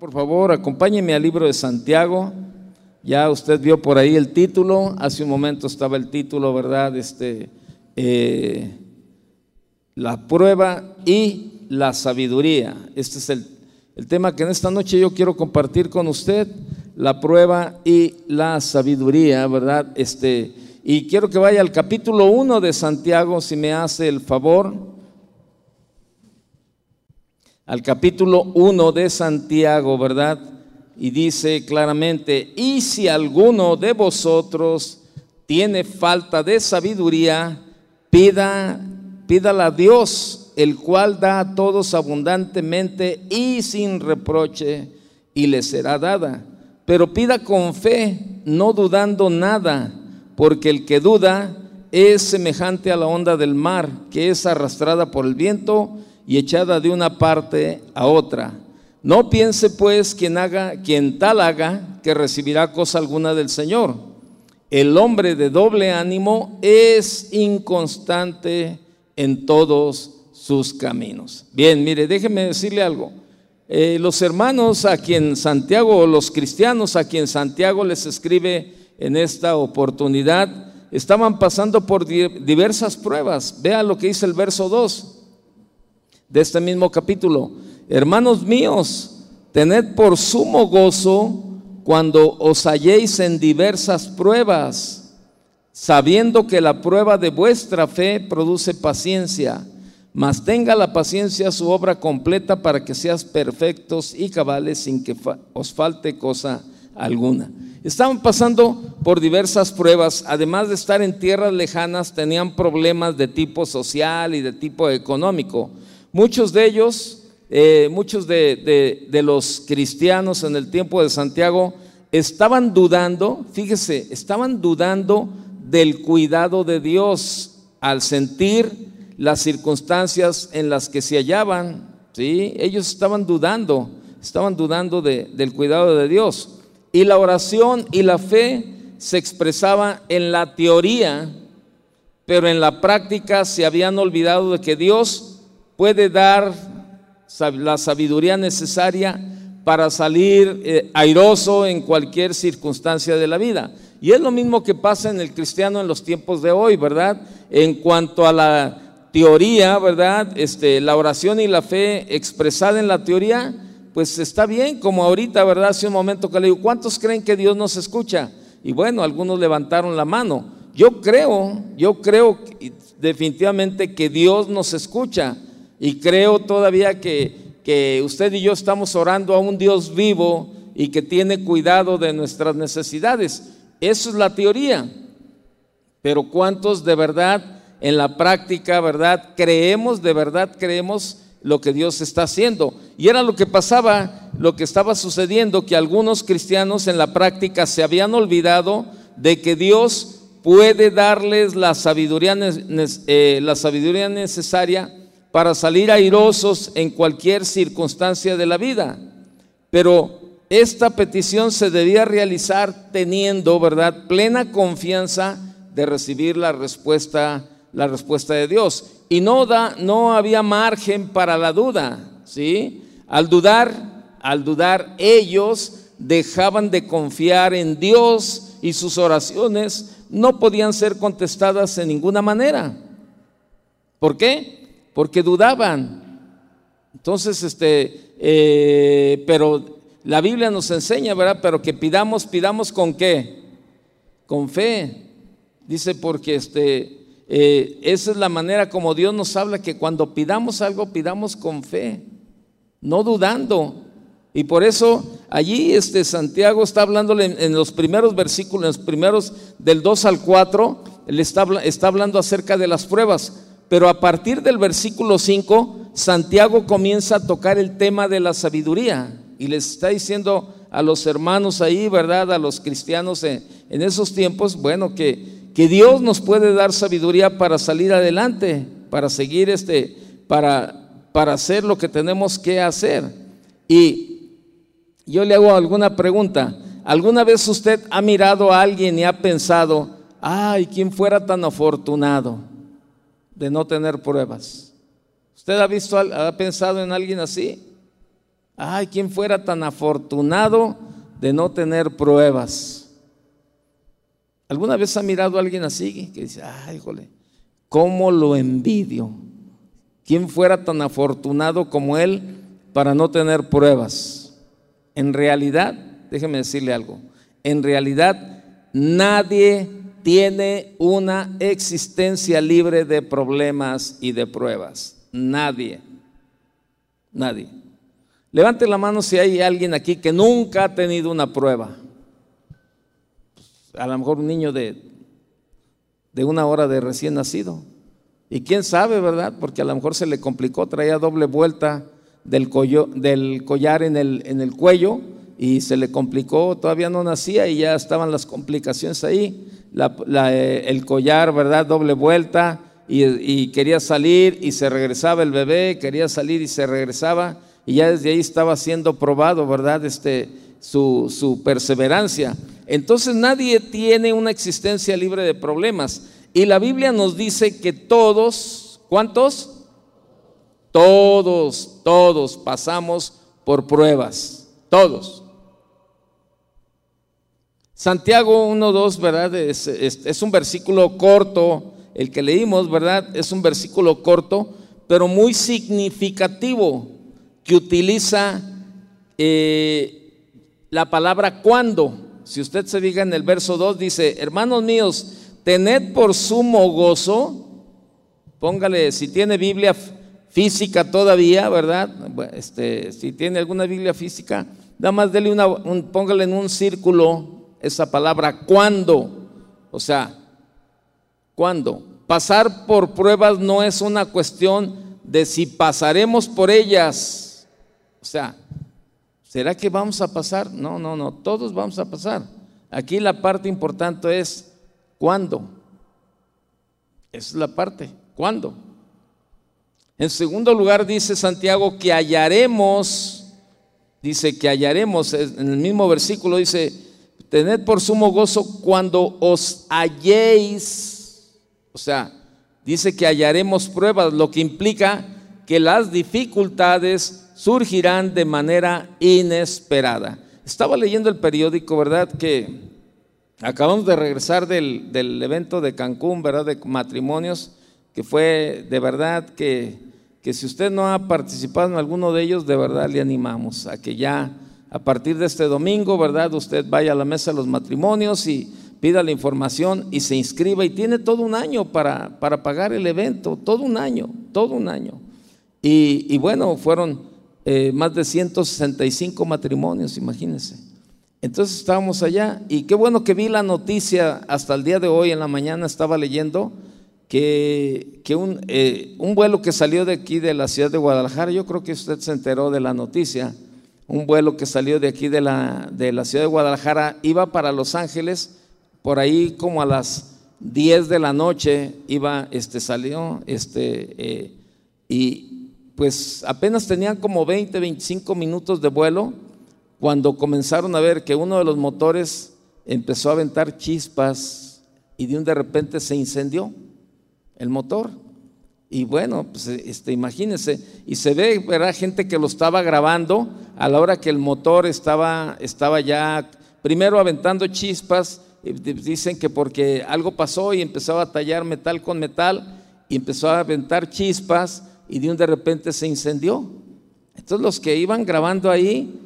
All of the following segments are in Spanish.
Por favor, acompáñeme al libro de Santiago. Ya usted vio por ahí el título. Hace un momento estaba el título, ¿verdad? Este, eh, la prueba y la sabiduría. Este es el, el tema que en esta noche yo quiero compartir con usted. La prueba y la sabiduría, ¿verdad? Este, y quiero que vaya al capítulo 1 de Santiago, si me hace el favor al capítulo 1 de Santiago, ¿verdad? Y dice claramente, y si alguno de vosotros tiene falta de sabiduría, pida, pídala a Dios, el cual da a todos abundantemente y sin reproche, y le será dada. Pero pida con fe, no dudando nada, porque el que duda es semejante a la onda del mar, que es arrastrada por el viento y echada de una parte a otra. No piense pues quien haga, quien tal haga, que recibirá cosa alguna del Señor. El hombre de doble ánimo es inconstante en todos sus caminos. Bien, mire, déjeme decirle algo. Eh, los hermanos a quien Santiago, o los cristianos a quien Santiago les escribe en esta oportunidad, estaban pasando por diversas pruebas. Vea lo que dice el verso 2 de este mismo capítulo. Hermanos míos, tened por sumo gozo cuando os halléis en diversas pruebas, sabiendo que la prueba de vuestra fe produce paciencia, mas tenga la paciencia su obra completa para que seas perfectos y cabales sin que os falte cosa alguna. Estaban pasando por diversas pruebas, además de estar en tierras lejanas, tenían problemas de tipo social y de tipo económico. Muchos de ellos, eh, muchos de, los cristianos en el tiempo de Santiago estaban dudando, fíjese, estaban dudando del cuidado de Dios al sentir las circunstancias en las que se hallaban. ¿sí? Ellos estaban dudando, estaban dudando del cuidado de Dios. Y la oración y la fe se expresaba en la teoría, pero en la práctica se habían olvidado de que Dios puede dar la sabiduría necesaria para salir eh, airoso en cualquier circunstancia de la vida. Y es lo mismo que pasa en el cristiano en los tiempos de hoy, ¿verdad? En cuanto a la teoría, ¿verdad? Este, la oración y la fe expresada en la teoría, pues está bien, como ahorita, ¿verdad? Hace un momento que le digo, ¿cuántos creen que Dios nos escucha? Y bueno, algunos levantaron la mano. Yo creo, yo creo definitivamente que Dios nos escucha y creo todavía que, usted y yo estamos orando a un Dios vivo y que tiene cuidado de nuestras necesidades. Eso es la teoría. Pero ¿cuántos de verdad en la práctica, verdad, creemos, de verdad creemos lo que Dios está haciendo? Y era lo que pasaba, lo que estaba sucediendo, que algunos cristianos en la práctica se habían olvidado de que Dios puede darles la sabiduría, eh, la sabiduría necesaria para salir airosos en cualquier circunstancia de la vida. Pero esta petición se debía realizar teniendo, ¿verdad?, plena confianza de recibir la respuesta, la respuesta de Dios. Y no, da, no había margen para la duda, ¿sí? Al dudar, al dudar, ellos dejaban de confiar en Dios y sus oraciones no podían ser contestadas en ninguna manera. ¿Por qué? Porque dudaban. Entonces, este, eh, pero la Biblia nos enseña, ¿verdad? Pero que pidamos, pidamos con qué? Con fe. Dice, porque este, eh, esa es la manera como Dios nos habla, que cuando pidamos algo, pidamos con fe, no dudando. Y por eso allí este Santiago está hablándole en, los primeros versículos, en los primeros del 2 al 4, él está, está hablando acerca de las pruebas. Pero a partir del versículo 5, Santiago comienza a tocar el tema de la sabiduría y les está diciendo a los hermanos ahí, ¿verdad? A los cristianos en, esos tiempos, bueno, que, que Dios nos puede dar sabiduría para salir adelante, para seguir este, para, para hacer lo que tenemos que hacer. Y yo le hago alguna pregunta. ¿Alguna vez usted ha mirado a alguien y ha pensado, ay, ¿quién fuera tan afortunado? De no tener pruebas. ¿Usted ha visto, ha pensado en alguien así? Ay, ¿quién fuera tan afortunado de no tener pruebas? ¿Alguna vez ha mirado a alguien así que dice, ay, híjole, cómo lo envidio? ¿Quién fuera tan afortunado como él para no tener pruebas? En realidad, déjeme decirle algo, en realidad nadie tiene una existencia libre de problemas y de pruebas. Nadie. Nadie. Levante la mano si hay alguien aquí que nunca ha tenido una prueba. A lo mejor un niño de, de una hora de recién nacido. Y quién sabe, ¿verdad? Porque a lo mejor se le complicó, traía doble vuelta del, del collar en el, en el cuello y se le complicó, todavía no nacía y ya estaban las complicaciones ahí. Eh, el collar, ¿verdad? Doble vuelta y, quería salir y se regresaba el bebé, quería salir y se regresaba y ya desde ahí estaba siendo probado, ¿verdad? Este, su, su perseverancia. Entonces nadie tiene una existencia libre de problemas. Y la Biblia nos dice que todos, ¿cuántos? Todos, todos pasamos por pruebas, todos. Santiago 1.2, ¿verdad? Es, es, un versículo corto, el que leímos, ¿verdad? Es un versículo corto, pero muy significativo, que utiliza eh, la palabra cuando. Si usted se diga en el verso 2, dice, hermanos míos, tened por sumo gozo, póngale, si tiene Biblia física todavía, ¿verdad? Este, si tiene alguna Biblia física, nada más dele una, póngale en un círculo esa palabra cuando. O sea, cuando. Pasar por pruebas no es una cuestión de si pasaremos por ellas. O sea, ¿será que vamos a pasar? No, no, no, todos vamos a pasar. Aquí la parte importante es cuándo. Esa es la parte, ¿cuándo? En segundo lugar dice Santiago que hallaremos, dice que hallaremos, en el mismo versículo dice, Tened por sumo gozo cuando os halléis. O sea, dice que hallaremos pruebas, lo que implica que las dificultades surgirán de manera inesperada. Estaba leyendo el periódico, ¿verdad? Que acabamos de regresar del, evento de Cancún, ¿verdad? De matrimonios, que fue de verdad que, que si usted no ha participado en alguno de ellos, de verdad le animamos a que ya a partir de este domingo, ¿verdad? Usted vaya a la mesa de los matrimonios y pida la información y se inscriba y tiene todo un año para, para pagar el evento, todo un año, todo un año. Y, bueno, fueron eh, más de 165 matrimonios, imagínense. Entonces estábamos allá y qué bueno que vi la noticia hasta el día de hoy en la mañana estaba leyendo que, que un, eh, un vuelo que salió de aquí de la ciudad de Guadalajara, yo creo que usted se enteró de la noticia, un vuelo que salió de aquí de la, de la ciudad de Guadalajara, iba para Los Ángeles, por ahí como a las 10 de la noche iba, este, salió, este, eh, y pues apenas tenían como 20, 25 minutos de vuelo cuando comenzaron a ver que uno de los motores empezó a aventar chispas y de un de repente se incendió el motor. Y bueno, pues este, imagínense, y se ve, ¿verdad? Gente que lo estaba grabando a la hora que el motor estaba, estaba ya, primero aventando chispas, dicen que porque algo pasó y empezó a tallar metal con metal, y empezó a aventar chispas, y de un de repente se incendió. Entonces los que iban grabando ahí,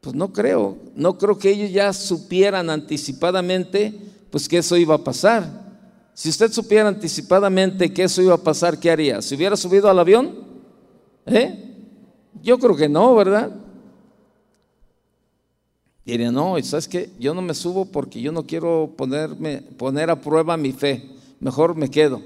pues no creo, no creo que ellos ya supieran anticipadamente, pues que eso iba a pasar. Si usted supiera anticipadamente que eso iba a pasar, ¿qué haría? ¿Se hubiera subido al avión? ¿Eh? Yo creo que no, ¿verdad? Diría, no, ¿sabes qué? Yo no me subo porque yo no quiero ponerme, poner a prueba mi fe. Mejor me quedo.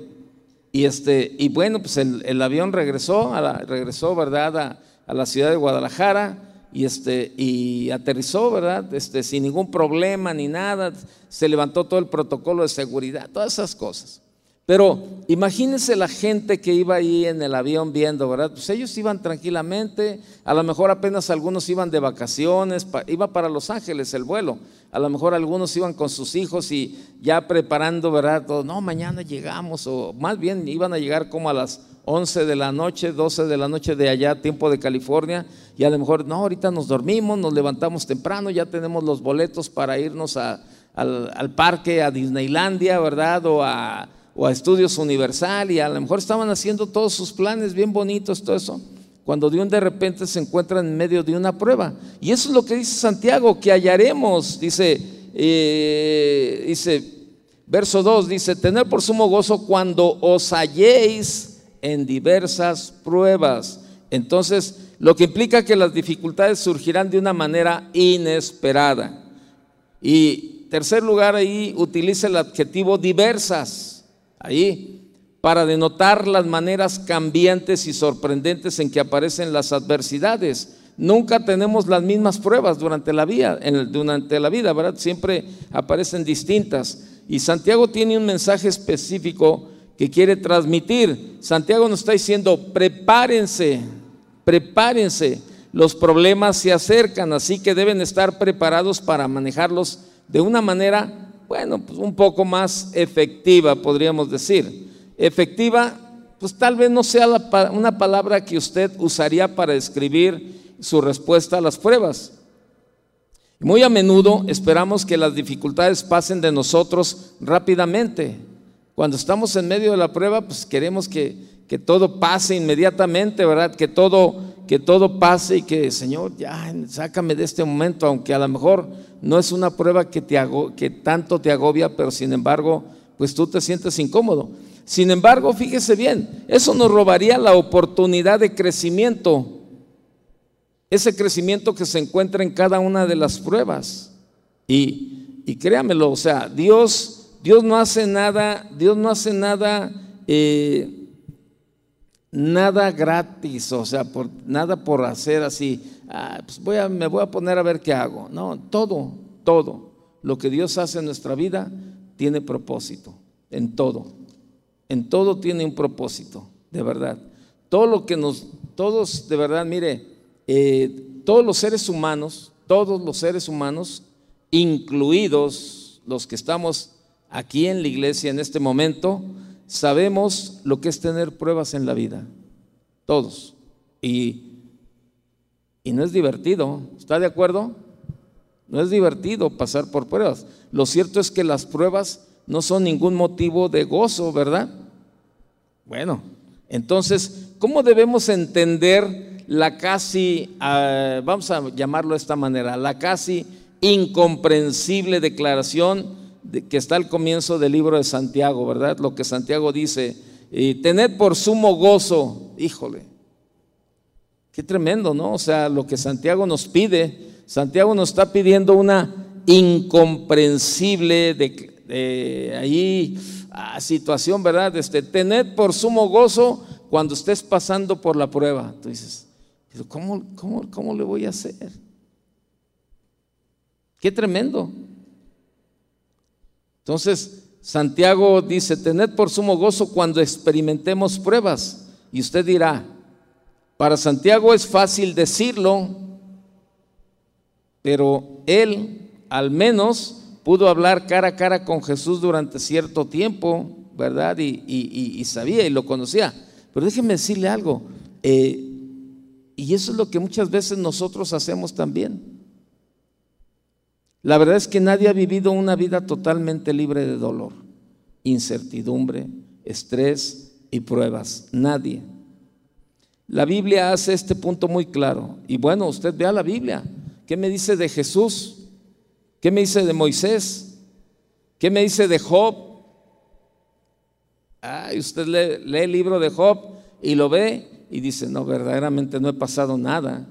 Y, este, y bueno, pues el, avión regresó, a regresó, ¿verdad? a la ciudad de Guadalajara y, este, y aterrizó, ¿verdad? Este, sin ningún problema ni nada, se levantó todo el protocolo de seguridad, todas esas cosas. Pero imagínense la gente que iba ahí en el avión viendo, ¿verdad? Pues ellos iban tranquilamente, a lo mejor apenas algunos iban de vacaciones, iba para Los Ángeles el vuelo, a lo mejor algunos iban con sus hijos y ya preparando, ¿verdad? No, mañana llegamos, o más bien iban a llegar como a las 11 de la noche, 12 de la noche de allá, tiempo de California, y a lo mejor, no, ahorita nos dormimos, nos levantamos temprano, ya tenemos los boletos para irnos al, parque, a Disneylandia, ¿verdad? O a, o a Estudios Universal, y a lo mejor estaban haciendo todos sus planes bien bonitos, todo eso cuando de un de repente se encuentran en medio de una prueba. Y eso es lo que dice Santiago, que hallaremos, dice, eh, dice, verso 2, dice, tener por sumo gozo cuando os halléis en diversas pruebas. Entonces, lo que implica que las dificultades surgirán de una manera inesperada. Y tercer lugar, ahí utiliza el adjetivo diversas. Ahí, para denotar las maneras cambiantes y sorprendentes en que aparecen las adversidades. Nunca tenemos las mismas pruebas durante la vida, durante la vida, ¿verdad? Siempre aparecen distintas. Y Santiago tiene un mensaje específico que quiere transmitir. Santiago nos está diciendo, prepárense, prepárense, los problemas se acercan, así que deben estar preparados para manejarlos de una manera, bueno, pues un poco más efectiva, podríamos decir efectiva, pues tal vez no sea una palabra que usted usaría para describir su respuesta a las pruebas. Muy a menudo esperamos que las dificultades pasen de nosotros rápidamente. Cuando estamos en medio de la prueba, pues queremos que, que todo pase inmediatamente, ¿verdad? Que todo, que todo pase y que, Señor, ya, sácame de este momento, aunque a lo mejor no es una prueba que, te que tanto te agobia, pero sin embargo, pues tú te sientes incómodo. Sin embargo, fíjese bien, eso nos robaría la oportunidad de crecimiento, ese crecimiento que se encuentra en cada una de las pruebas. Y, y créamelo, o sea, Dios, Dios no hace nada, Dios no hace nada, eh, nada gratis, o sea, por, nada por hacer así, ah, pues me voy a poner a ver qué hago. No, todo, todo, lo que Dios hace en nuestra vida tiene propósito, en todo. En todo tiene un propósito, de verdad. Todo lo que nos, todos, de verdad, mire, eh, todos los seres humanos, todos los seres humanos, incluidos los que estamos aquí en la iglesia en este momento, sabemos lo que es tener pruebas en la vida. Todos. Y, y no es divertido. ¿Está de acuerdo? No es divertido pasar por pruebas. Lo cierto es que las pruebas no son ningún motivo de gozo, ¿verdad? Bueno, entonces, ¿cómo debemos entender la casi, ah, vamos a llamarlo de esta manera, la casi incomprensible declaración de, que está al comienzo del libro de Santiago, ¿verdad? Lo que Santiago dice, y tened por sumo gozo, híjole, qué tremendo, ¿no? O sea, lo que Santiago nos pide, Santiago nos está pidiendo una incomprensible eh, ahí situación, ¿verdad? Este, tened por sumo gozo cuando estés pasando por la prueba. Tú dices, ¿cómo, cómo, cómo le voy a hacer? Qué tremendo. Entonces, Santiago dice, tened por sumo gozo cuando experimentemos pruebas. Y usted dirá, para Santiago es fácil decirlo, pero él al menos pudo hablar cara a cara con Jesús durante cierto tiempo, ¿verdad? Y, sabía y lo conocía. Pero déjeme decirle algo, eh, y eso es lo que muchas veces nosotros hacemos también. La verdad es que nadie ha vivido una vida totalmente libre de dolor, incertidumbre, estrés y pruebas. Nadie. La Biblia hace este punto muy claro. Y bueno, usted vea la Biblia. ¿Qué me dice de Jesús? ¿Qué me dice de Moisés? ¿Qué me dice de Job? Ay, usted lee, el libro de Job y lo ve y dice, no, verdaderamente no he pasado nada.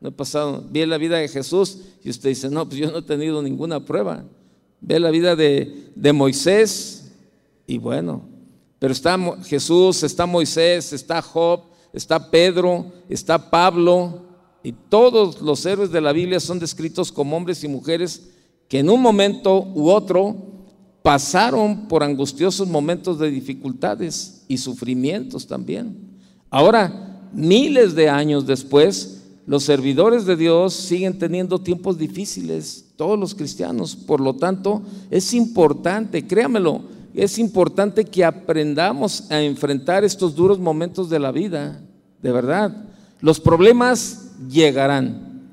No he pasado, vi la vida de Jesús y usted dice, no, pues yo no he tenido ninguna prueba. Ve la vida de, de Moisés y bueno, pero está Jesús, está Moisés, está Job, está Pedro, está Pablo y todos los héroes de la Biblia son descritos como hombres y mujeres que en un momento u otro pasaron por angustiosos momentos de dificultades y sufrimientos también. Ahora, miles de años después, los servidores de Dios siguen teniendo tiempos difíciles, todos los cristianos. Por lo tanto, es importante, créamelo, es importante que aprendamos a enfrentar estos duros momentos de la vida, de verdad. Los problemas llegarán.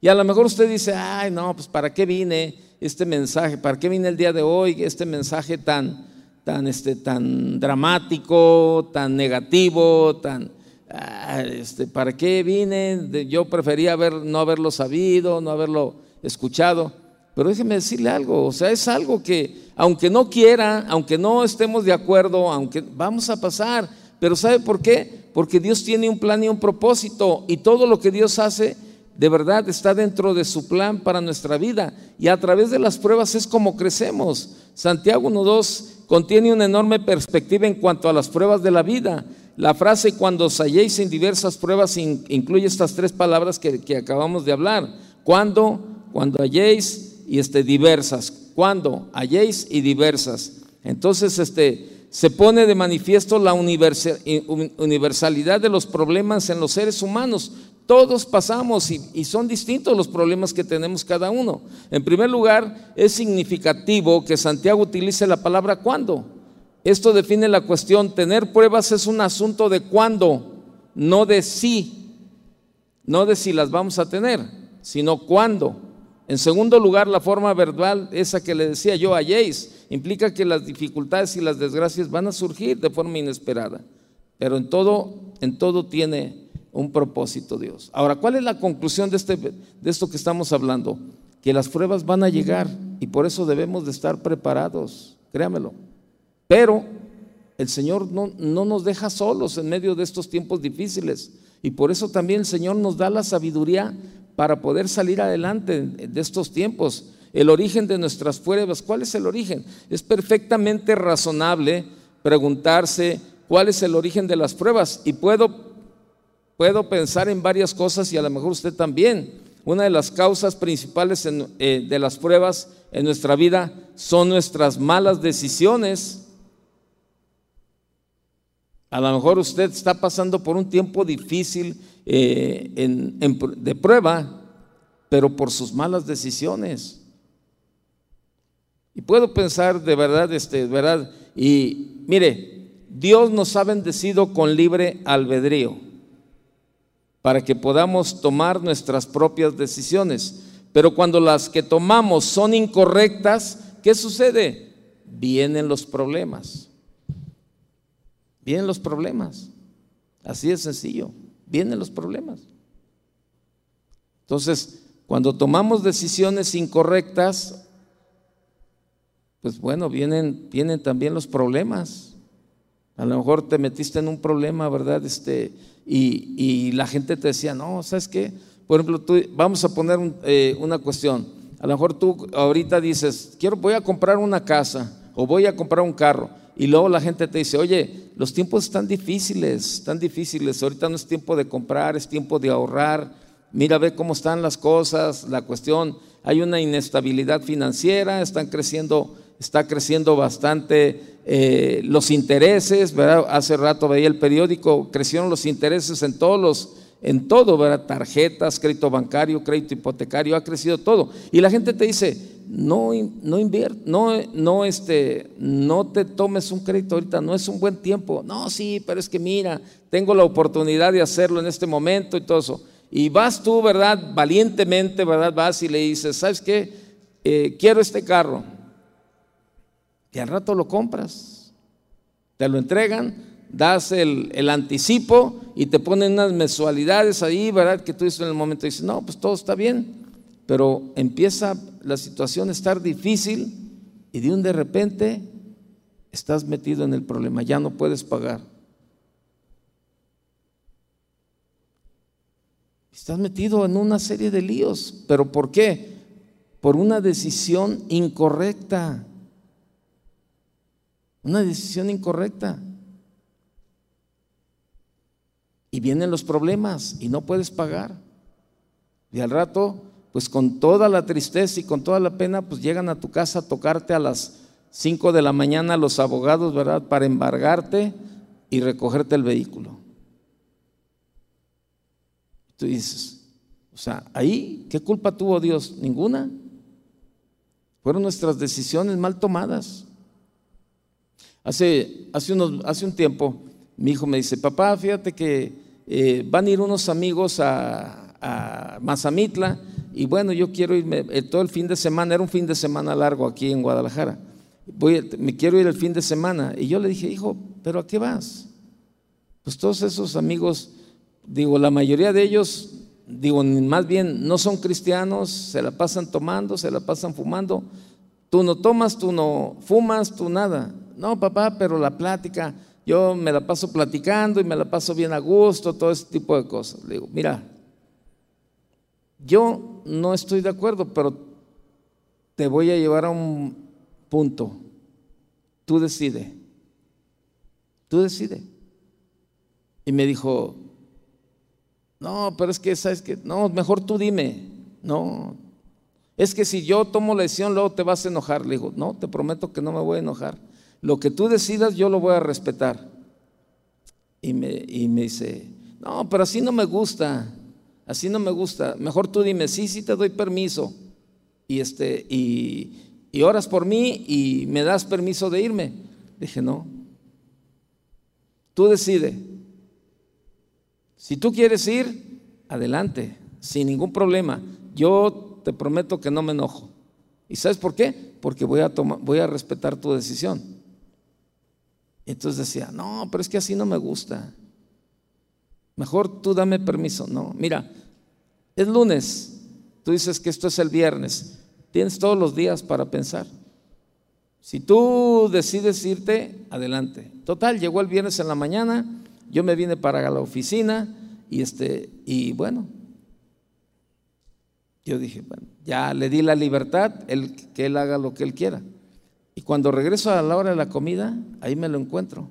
Y a lo mejor usted dice, ay, no, pues ¿para qué vine este mensaje? ¿Para qué vine el día de hoy este mensaje tan, tan, este, tan dramático, tan negativo, tan... Ah, este, ¿Para qué vine? Yo prefería haber, no haberlo sabido, no haberlo escuchado. Pero déjeme decirle algo, o sea, es algo que aunque no quiera, aunque no estemos de acuerdo, aunque vamos a pasar, pero ¿sabe por qué? Porque Dios tiene un plan y un propósito y todo lo que Dios hace de verdad está dentro de su plan para nuestra vida y a través de las pruebas es como crecemos. Santiago 1.2 contiene una enorme perspectiva en cuanto a las pruebas de la vida. La frase cuando os halléis en diversas pruebas incluye estas tres palabras que, acabamos de hablar. Cuando, cuando halléis y este, diversas. ¿Cuándo? Halléis y diversas. Entonces, este, se pone de manifiesto la universalidad de los problemas en los seres humanos. Todos pasamos y, son distintos los problemas que tenemos cada uno. En primer lugar, es significativo que Santiago utilice la palabra cuándo. Esto define la cuestión. Tener pruebas es un asunto de cuándo, no de si, no de si las vamos a tener, sino cuándo. En segundo lugar, la forma verbal, esa que le decía yo, halléis, implica que las dificultades y las desgracias van a surgir de forma inesperada. Pero en todo, en todo tiene un propósito Dios. Ahora, ¿cuál es la conclusión de, este, de esto que estamos hablando? Que las pruebas van a llegar y por eso debemos de estar preparados, créamelo. Pero el Señor no, no nos deja solos en medio de estos tiempos difíciles y por eso también el Señor nos da la sabiduría para poder salir adelante de estos tiempos. El origen de nuestras pruebas, ¿cuál es el origen? Es perfectamente razonable preguntarse cuál es el origen de las pruebas y puedo, puedo pensar en varias cosas y a lo mejor usted también. Una de las causas principales eh, de las pruebas en nuestra vida son nuestras malas decisiones. A lo mejor usted está pasando por un tiempo difícil eh, de prueba, pero por sus malas decisiones. Y puedo pensar de verdad, este, verdad, y mire, Dios nos ha bendecido con libre albedrío para que podamos tomar nuestras propias decisiones. Pero cuando las que tomamos son incorrectas, ¿qué sucede? Vienen los problemas. Vienen los problemas. Así de sencillo vienen los problemas. Entonces, cuando tomamos decisiones incorrectas, pues bueno, vienen, vienen también los problemas. A lo mejor te metiste en un problema, ¿verdad? Este, y, la gente te decía, no, ¿sabes qué? Por ejemplo, tú, vamos a poner eh, una cuestión. A lo mejor tú ahorita dices, quiero, voy a comprar una casa o voy a comprar un carro. Y luego la gente te dice, oye, los tiempos están difíciles, están difíciles, ahorita no es tiempo de comprar, es tiempo de ahorrar, mira, ve cómo están las cosas, la cuestión, hay una inestabilidad financiera, están creciendo, está creciendo bastante eh, los intereses, ¿verdad? Hace rato veía el periódico, crecieron los intereses en todos los en todo, ¿verdad? Tarjetas, crédito bancario, crédito hipotecario, ha crecido todo. Y la gente te dice, no, no no, no, este, no te tomes un crédito ahorita, no es un buen tiempo. No, sí, pero es que mira, tengo la oportunidad de hacerlo en este momento y todo eso. Y vas tú, ¿verdad? Valientemente, ¿verdad? Vas y le dices, ¿sabes qué? Eh, quiero este carro. Y al rato lo compras. Te lo entregan, das el, el, anticipo y te ponen unas mensualidades ahí, ¿verdad? Que tú dices en el momento dices, no, pues todo está bien pero empieza la situación a estar difícil y de un de repente estás metido en el problema, ya no puedes pagar. Estás metido en una serie de líos, pero ¿por qué? Por una decisión incorrecta. Una decisión incorrecta. Y vienen los problemas y no puedes pagar. Y al rato pues con toda la tristeza y con toda la pena, pues llegan a tu casa a tocarte a las 5 de la mañana los abogados, ¿verdad? Para embargarte y recogerte el vehículo. Tú dices, o sea, ahí, ¿qué culpa tuvo Dios? Ninguna. Fueron nuestras decisiones mal tomadas. Hace, hace, unos, hace un tiempo mi hijo me dice, papá, fíjate que eh, van a ir unos amigos a, a Mazamitla y bueno, yo quiero irme eh, todo el fin de semana, era un fin de semana largo aquí en Guadalajara. Voy, me quiero ir el fin de semana. Y yo le dije, hijo, ¿pero a qué vas? Pues todos esos amigos, digo, la mayoría de ellos, digo, más bien no son cristianos, se la pasan tomando, se la pasan fumando. Tú no tomas, tú no fumas, tú nada. No, papá, pero la plática, yo me la paso platicando y me la paso bien a gusto, todo ese tipo de cosas. Le digo, mira, yo no estoy de acuerdo, pero te voy a llevar a un punto. Tú decide. Tú decide. Y me dijo, no, pero es que, ¿sabes que No, mejor tú dime. No, es que si yo tomo la decisión, luego te vas a enojar. Le digo, no, te prometo que no me voy a enojar. Lo que tú decidas, yo lo voy a respetar. Y me, y me dice, no, pero así no me gusta así no me gusta, mejor tú dime, sí, sí te doy permiso y, este, y, y oras por mí y me das permiso de irme. Dije, no, tú decide. Si tú quieres ir, adelante, sin ningún problema. Yo te prometo que no me enojo. ¿Y sabes por qué? Porque voy a, tomar, voy a respetar tu decisión. Entonces decía, no, pero es que así no me gusta. Mejor tú dame permiso. No, mira, es lunes. Tú dices que esto es el viernes. Tienes todos los días para pensar. Si tú decides irte, adelante. Total, llegó el viernes en la mañana, yo me vine para la oficina y este y bueno, yo dije, bueno, ya le di la libertad, que él haga lo que él quiera. Y cuando regreso a la hora de la comida, ahí me lo encuentro.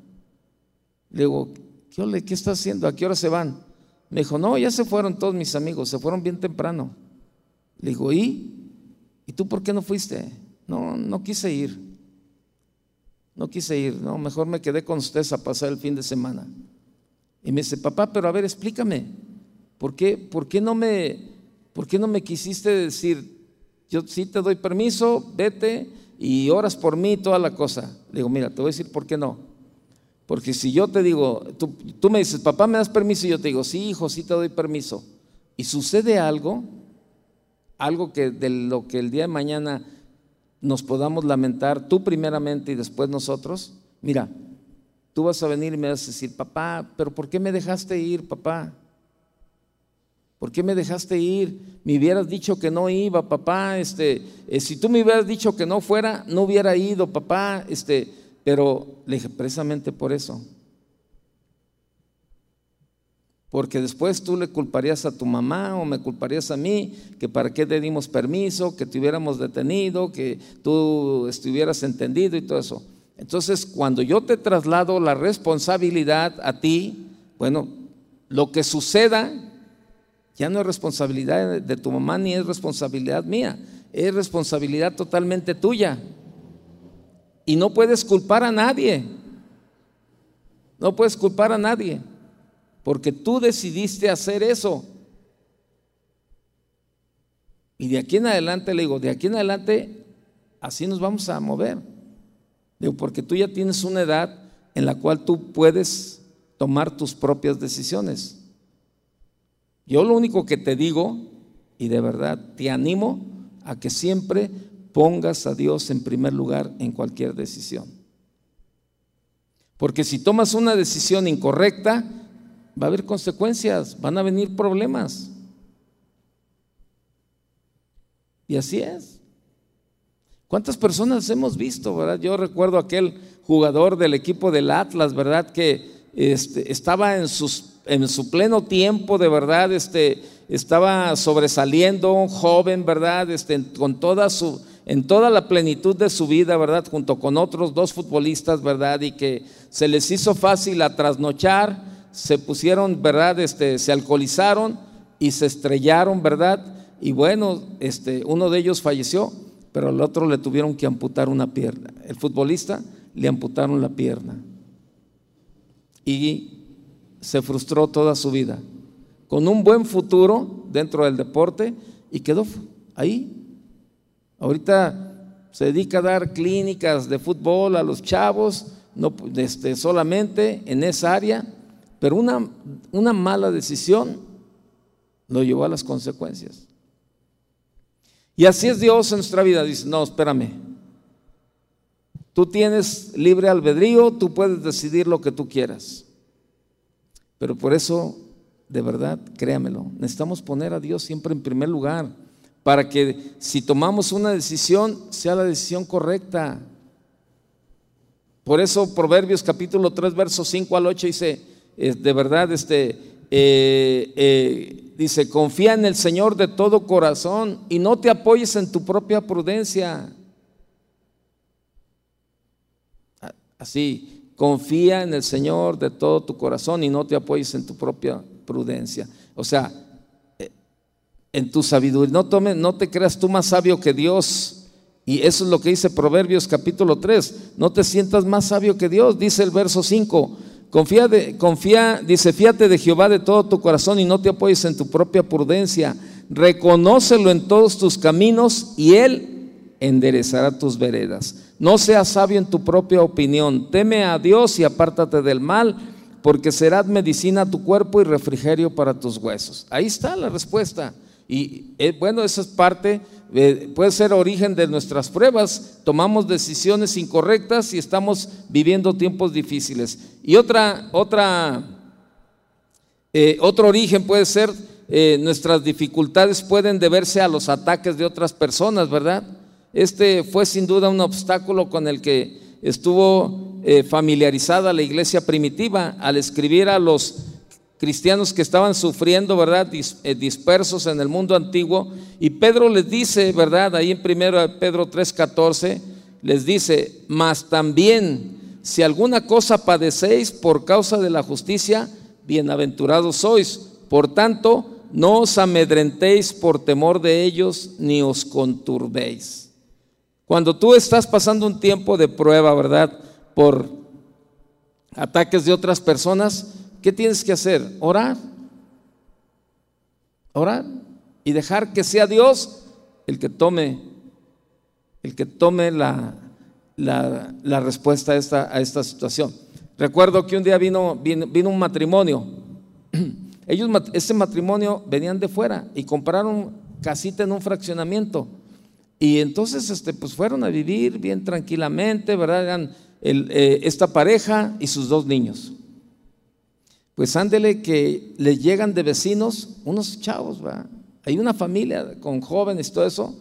Le digo, ¿qué, ¿qué está haciendo? ¿A qué hora se van? Me dijo, no, ya se fueron todos mis amigos, se fueron bien temprano. Le digo, ¿y? ¿Y tú por qué no fuiste? No, no quise ir. No quise ir, no, mejor me quedé con ustedes a pasar el fin de semana. Y me dice, papá, pero a ver, explícame, ¿por qué, por qué, no, me, por qué no me quisiste decir, yo sí te doy permiso, vete y oras por mí, toda la cosa? Le digo, mira, te voy a decir por qué no. Porque si yo te digo, tú, me dices, papá, ¿me das permiso? Y yo te digo, sí, hijo, sí te doy permiso. Y sucede algo, algo que de lo que el día de mañana nos podamos lamentar, tú primeramente y después nosotros. Mira, tú vas a venir y me vas a decir, papá, pero ¿por qué me dejaste ir, papá? ¿Por qué me dejaste ir? Me hubieras dicho que no iba, papá. Este, eh, si tú me hubieras dicho que no fuera, no hubiera ido, papá. Este, pero le dije, precisamente por eso. Porque después tú le culparías a tu mamá o me culparías a mí, que para qué te dimos permiso, que te hubiéramos detenido, que tú estuvieras entendido y todo eso. Entonces, cuando yo te traslado la responsabilidad a ti, bueno, lo que suceda ya no es responsabilidad de tu mamá ni es responsabilidad mía, es responsabilidad totalmente tuya. Y no puedes culpar a nadie. No puedes culpar a nadie. Porque tú decidiste hacer eso. Y de aquí en adelante, le digo, de aquí en adelante, así nos vamos a mover. Digo, porque tú ya tienes una edad en la cual tú puedes tomar tus propias decisiones. Yo lo único que te digo, y de verdad te animo a que siempre pongas a Dios en primer lugar en cualquier decisión. Porque si tomas una decisión incorrecta, va a haber consecuencias, van a venir problemas. Y así es. ¿Cuántas personas hemos visto, verdad? Yo recuerdo aquel jugador del equipo del Atlas, ¿verdad? Que este, estaba en, sus, en su pleno tiempo, de verdad, este, estaba sobresaliendo, un joven, ¿verdad? Este, con toda su en toda la plenitud de su vida, ¿verdad? Junto con otros dos futbolistas, ¿verdad? Y que se les hizo fácil a trasnochar, se pusieron, ¿verdad? Este, se alcoholizaron y se estrellaron, ¿verdad? Y bueno, este, uno de ellos falleció, pero al otro le tuvieron que amputar una pierna. El futbolista le amputaron la pierna. Y se frustró toda su vida. Con un buen futuro dentro del deporte y quedó ahí Ahorita se dedica a dar clínicas de fútbol a los chavos no, este, solamente en esa área, pero una, una mala decisión lo llevó a las consecuencias. Y así es Dios en nuestra vida. Dice, no, espérame. Tú tienes libre albedrío, tú puedes decidir lo que tú quieras. Pero por eso, de verdad, créamelo, necesitamos poner a Dios siempre en primer lugar, para que si tomamos una decisión, sea la decisión correcta. Por eso Proverbios capítulo 3, versos 5 al 8 dice, eh, de verdad, este, eh, eh, dice, confía en el Señor de todo corazón y no te apoyes en tu propia prudencia. Así, confía en el Señor de todo tu corazón y no te apoyes en tu propia prudencia. O sea, en tu sabiduría, no, tome, no te creas tú más sabio que Dios. Y eso es lo que dice Proverbios capítulo 3. No te sientas más sabio que Dios, dice el verso 5. Confía, de, confía, dice, fíate de Jehová de todo tu corazón y no te apoyes en tu propia prudencia. Reconócelo en todos tus caminos y Él enderezará tus veredas. No seas sabio en tu propia opinión. Teme a Dios y apártate del mal, porque será medicina a tu cuerpo y refrigerio para tus huesos. Ahí está la respuesta. Y eh, bueno, esa es parte eh, puede ser origen de nuestras pruebas, tomamos decisiones incorrectas y estamos viviendo tiempos difíciles. Y otra, otra, eh, otro origen puede ser nuestras dificultades pueden deberse a los ataques de otras personas, ¿verdad? Este fue sin duda un obstáculo con el que estuvo familiarizada la iglesia primitiva al escribir a los cristianos que estaban sufriendo, ¿verdad? Eh, dispersos en el mundo antiguo. Y Pedro les dice, ¿verdad? Ahí en 1 Pedro 3:14, les dice, mas también, si alguna cosa padecéis por causa de la justicia, bienaventurados sois. Por tanto, no os amedrentéis por temor de ellos, ni os conturbéis. Cuando tú estás pasando un tiempo de prueba, ¿verdad? Por ataques de otras personas, ¿Qué tienes que hacer? Orar. Orar y dejar que sea Dios el que tome, el que tome la, la, respuesta a esta, a esta, situación. Recuerdo que un día vino, vino, un matrimonio. Ellos, ese matrimonio venían de fuera y compraron casita en un fraccionamiento. Y entonces este, pues fueron a vivir bien tranquilamente, ¿verdad? Eran eh, esta pareja y sus dos niños. Pues ándele que le llegan de vecinos unos chavos, ¿va? Hay una familia con jóvenes y todo eso,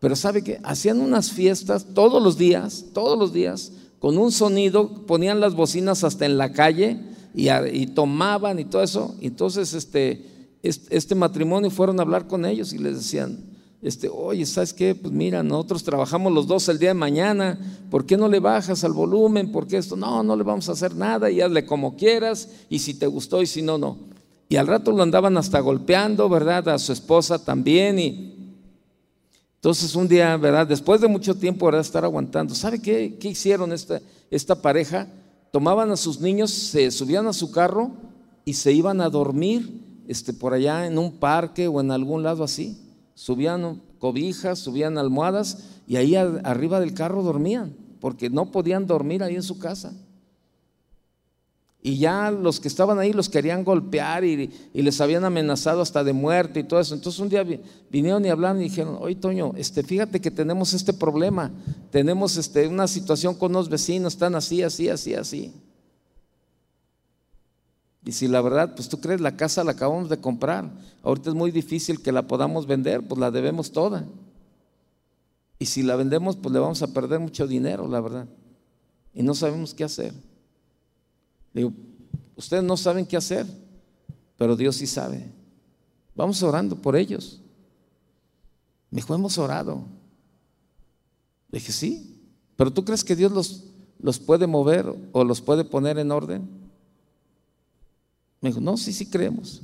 pero sabe que hacían unas fiestas todos los días, todos los días, con un sonido, ponían las bocinas hasta en la calle y, tomaban y todo eso. Entonces, este, este matrimonio fueron a hablar con ellos y les decían, este, oye, ¿sabes qué? Pues mira, nosotros trabajamos los dos el día de mañana, ¿por qué no le bajas al volumen? ¿Por qué esto? No, no le vamos a hacer nada y hazle como quieras y si te gustó y si no, no. Y al rato lo andaban hasta golpeando, ¿verdad? A su esposa también y entonces un día, ¿verdad? Después de mucho tiempo, ¿verdad? Estar aguantando. ¿Sabe qué, qué hicieron esta, esta pareja? Tomaban a sus niños, se subían a su carro y se iban a dormir este, por allá en un parque o en algún lado así subían cobijas, subían almohadas y ahí arriba del carro dormían, porque no podían dormir ahí en su casa. Y ya los que estaban ahí los querían golpear y, les habían amenazado hasta de muerte y todo eso. Entonces un día vinieron y hablaron y dijeron, oye Toño, este, fíjate que tenemos este problema, tenemos este, una situación con los vecinos, están así, así, así, así. Y si la verdad, pues tú crees, la casa la acabamos de comprar. Ahorita es muy difícil que la podamos vender, pues la debemos toda. Y si la vendemos, pues le vamos a perder mucho dinero, la verdad. Y no sabemos qué hacer. Digo, ustedes no saben qué hacer, pero Dios sí sabe. Vamos orando por ellos. Me dijo, hemos orado. Le dije, sí, pero ¿tú crees que Dios los, los puede mover o los puede poner en orden? Me dijo, no, sí, sí creemos.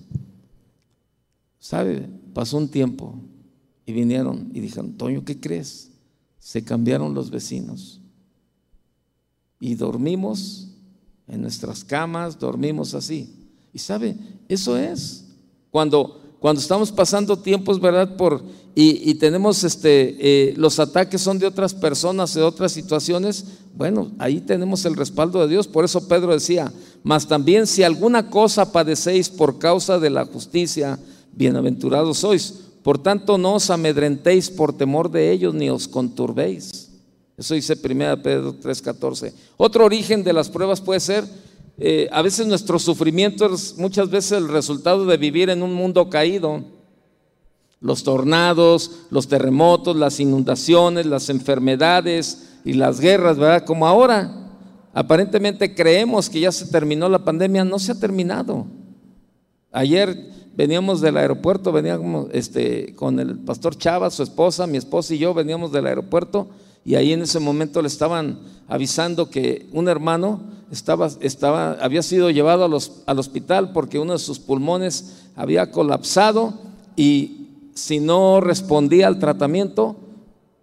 ¿Sabe? Pasó un tiempo y vinieron y dijeron, Toño, ¿qué crees? Se cambiaron los vecinos. Y dormimos en nuestras camas, dormimos así. Y sabe, eso es. Cuando, Cuando estamos pasando tiempos, ¿verdad? Por, y, tenemos este, eh, los ataques son de otras personas, de otras situaciones, bueno, ahí tenemos el respaldo de Dios. Por eso Pedro decía, mas también si alguna cosa padecéis por causa de la justicia, bienaventurados sois. Por tanto, no os amedrentéis por temor de ellos, ni os conturbéis. Eso dice 1 Pedro 3:14. Otro origen de las pruebas puede ser, eh, a veces nuestro sufrimiento es muchas veces el resultado de vivir en un mundo caído. Los tornados, los terremotos, las inundaciones, las enfermedades y las guerras, ¿verdad? Como ahora. Aparentemente creemos que ya se terminó la pandemia, no se ha terminado. Ayer veníamos del aeropuerto, veníamos este, con el pastor Chava, su esposa, mi esposa y yo veníamos del aeropuerto y ahí en ese momento le estaban avisando que un hermano estaba, estaba, había sido llevado al hospital porque uno de sus pulmones había colapsado y si no respondía al tratamiento,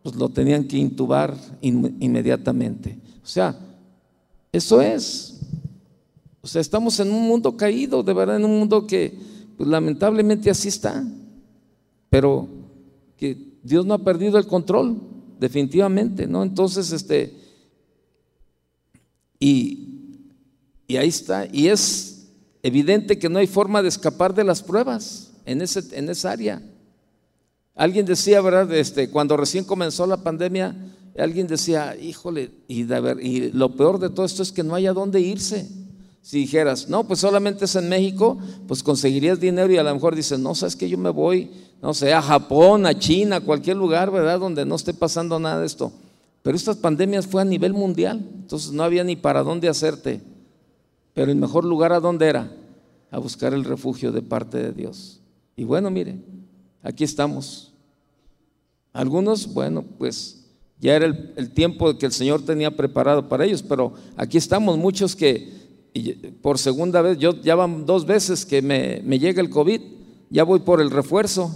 pues lo tenían que intubar inmediatamente. O sea, eso es. O sea, estamos en un mundo caído, de verdad, en un mundo que pues lamentablemente así está. Pero que Dios no ha perdido el control definitivamente, ¿no? Entonces, este, y, y ahí está, y es evidente que no hay forma de escapar de las pruebas en, ese, en esa área. Alguien decía, ¿verdad? Este, cuando recién comenzó la pandemia, alguien decía, híjole, y, de y lo peor de todo esto es que no hay a dónde irse. Si dijeras, no, pues solamente es en México, pues conseguirías dinero y a lo mejor dices, no, sabes que yo me voy, no sé, a Japón, a China, a cualquier lugar, ¿verdad? Donde no esté pasando nada de esto. Pero estas pandemias fue a nivel mundial, entonces no había ni para dónde hacerte. Pero el mejor lugar a dónde era? A buscar el refugio de parte de Dios. Y bueno, mire, aquí estamos. Algunos, bueno, pues ya era el, tiempo que el Señor tenía preparado para ellos, pero aquí estamos muchos que por segunda vez, yo ya van dos veces que me, llega el COVID, ya voy por el refuerzo,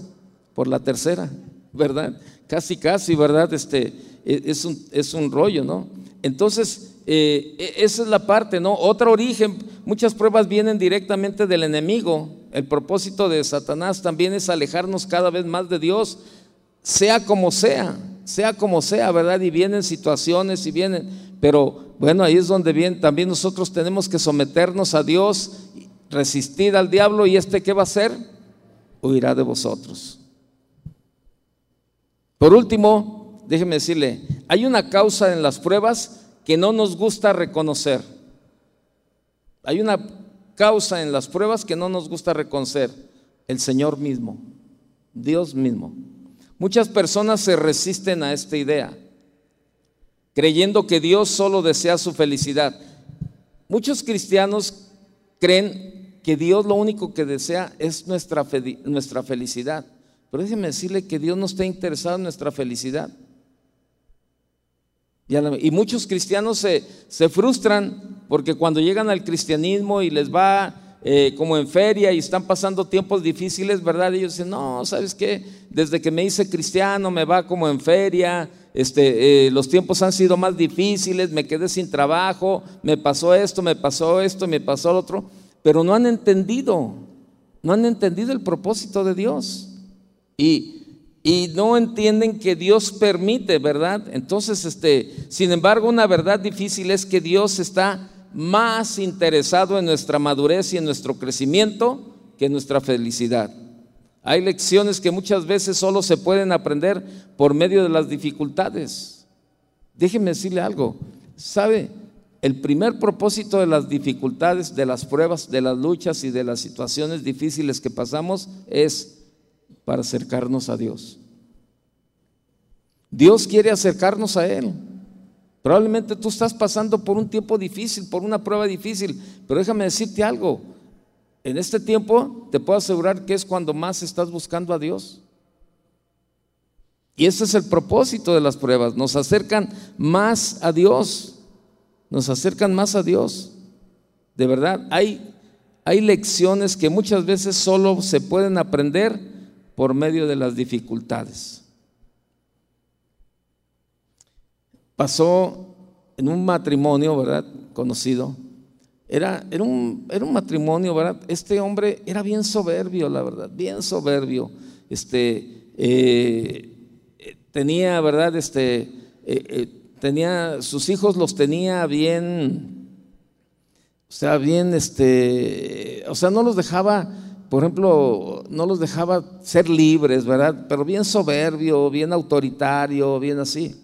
por la tercera, ¿verdad? Casi, casi, ¿verdad? Este, e, es, un, es un rollo, ¿no? Entonces, eh, e, esa es la parte, ¿no? Otro origen, muchas pruebas vienen directamente del enemigo. El propósito de Satanás también es alejarnos cada vez más de Dios, sea como sea, sea como sea, ¿verdad? Y vienen situaciones y vienen, pero bueno, ahí es donde bien, también nosotros tenemos que someternos a Dios, resistir al diablo y este qué va a hacer? Huirá de vosotros. Por último, déjeme decirle, hay una causa en las pruebas que no nos gusta reconocer. Hay una causa en las pruebas que no nos gusta reconocer, el Señor mismo, Dios mismo. Muchas personas se resisten a esta idea creyendo que Dios solo desea su felicidad. Muchos cristianos creen que Dios lo único que desea es nuestra, nuestra felicidad. Pero déjeme decirle que Dios no está interesado en nuestra felicidad. Y, muchos cristianos se, se, frustran porque cuando llegan al cristianismo y les va eh, como en feria y están pasando tiempos difíciles, ¿verdad? Ellos dicen, no, ¿sabes qué? Desde que me hice cristiano me va como en feria, este, eh, los tiempos han sido más difíciles, me quedé sin trabajo, me pasó esto, me pasó esto, me pasó lo otro, pero no han entendido, no han entendido el propósito de Dios. Y, y no entienden que Dios permite, ¿verdad? Entonces, este, sin embargo, una verdad difícil es que Dios está más interesado en nuestra madurez y en nuestro crecimiento que en nuestra felicidad. Hay lecciones que muchas veces solo se pueden aprender por medio de las dificultades. Déjeme decirle algo. ¿Sabe? El primer propósito de las dificultades, de las pruebas, de las luchas y de las situaciones difíciles que pasamos es para acercarnos a Dios. Dios quiere acercarnos a Él. Probablemente tú estás pasando por un tiempo difícil, por una prueba difícil, pero déjame decirte algo. En este tiempo te puedo asegurar que es cuando más estás buscando a Dios. Y ese es el propósito de las pruebas. Nos acercan más a Dios. Nos acercan más a Dios. De verdad, hay, hay lecciones que muchas veces solo se pueden aprender por medio de las dificultades. Pasó en un matrimonio, ¿verdad? Conocido Era, era, un, era un matrimonio, ¿verdad? Este hombre era bien soberbio, la verdad, bien soberbio. Este, eh, tenía, ¿verdad? Este, eh, eh, tenía, sus hijos los tenía bien, o sea, bien, este, o sea, no los dejaba, por ejemplo, no los dejaba ser libres, ¿verdad? Pero bien soberbio, bien autoritario, bien así.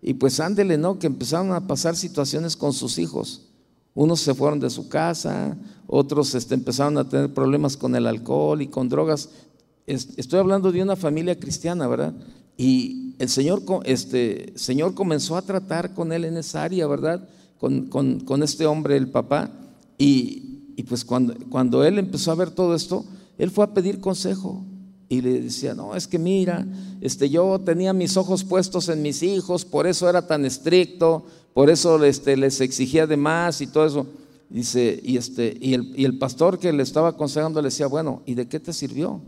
Y pues ándele, ¿no? Que empezaron a pasar situaciones con sus hijos. Unos se fueron de su casa, otros este, empezaron a tener problemas con el alcohol y con drogas. estoy hablando de una familia cristiana, ¿verdad? Y el Señor, este, Señor comenzó a tratar con él en esa área, ¿verdad? Con, con, este hombre, el papá. Y, y pues cuando, cuando él empezó a ver todo esto, él fue a pedir consejo y le decía, no, es que mira, este, yo tenía mis ojos puestos en mis hijos, por eso era tan estricto, por eso este, les exigía de más y todo eso. Dice, y, este, y, el, y el pastor que le estaba aconsejando le decía, bueno, ¿y de qué te sirvió?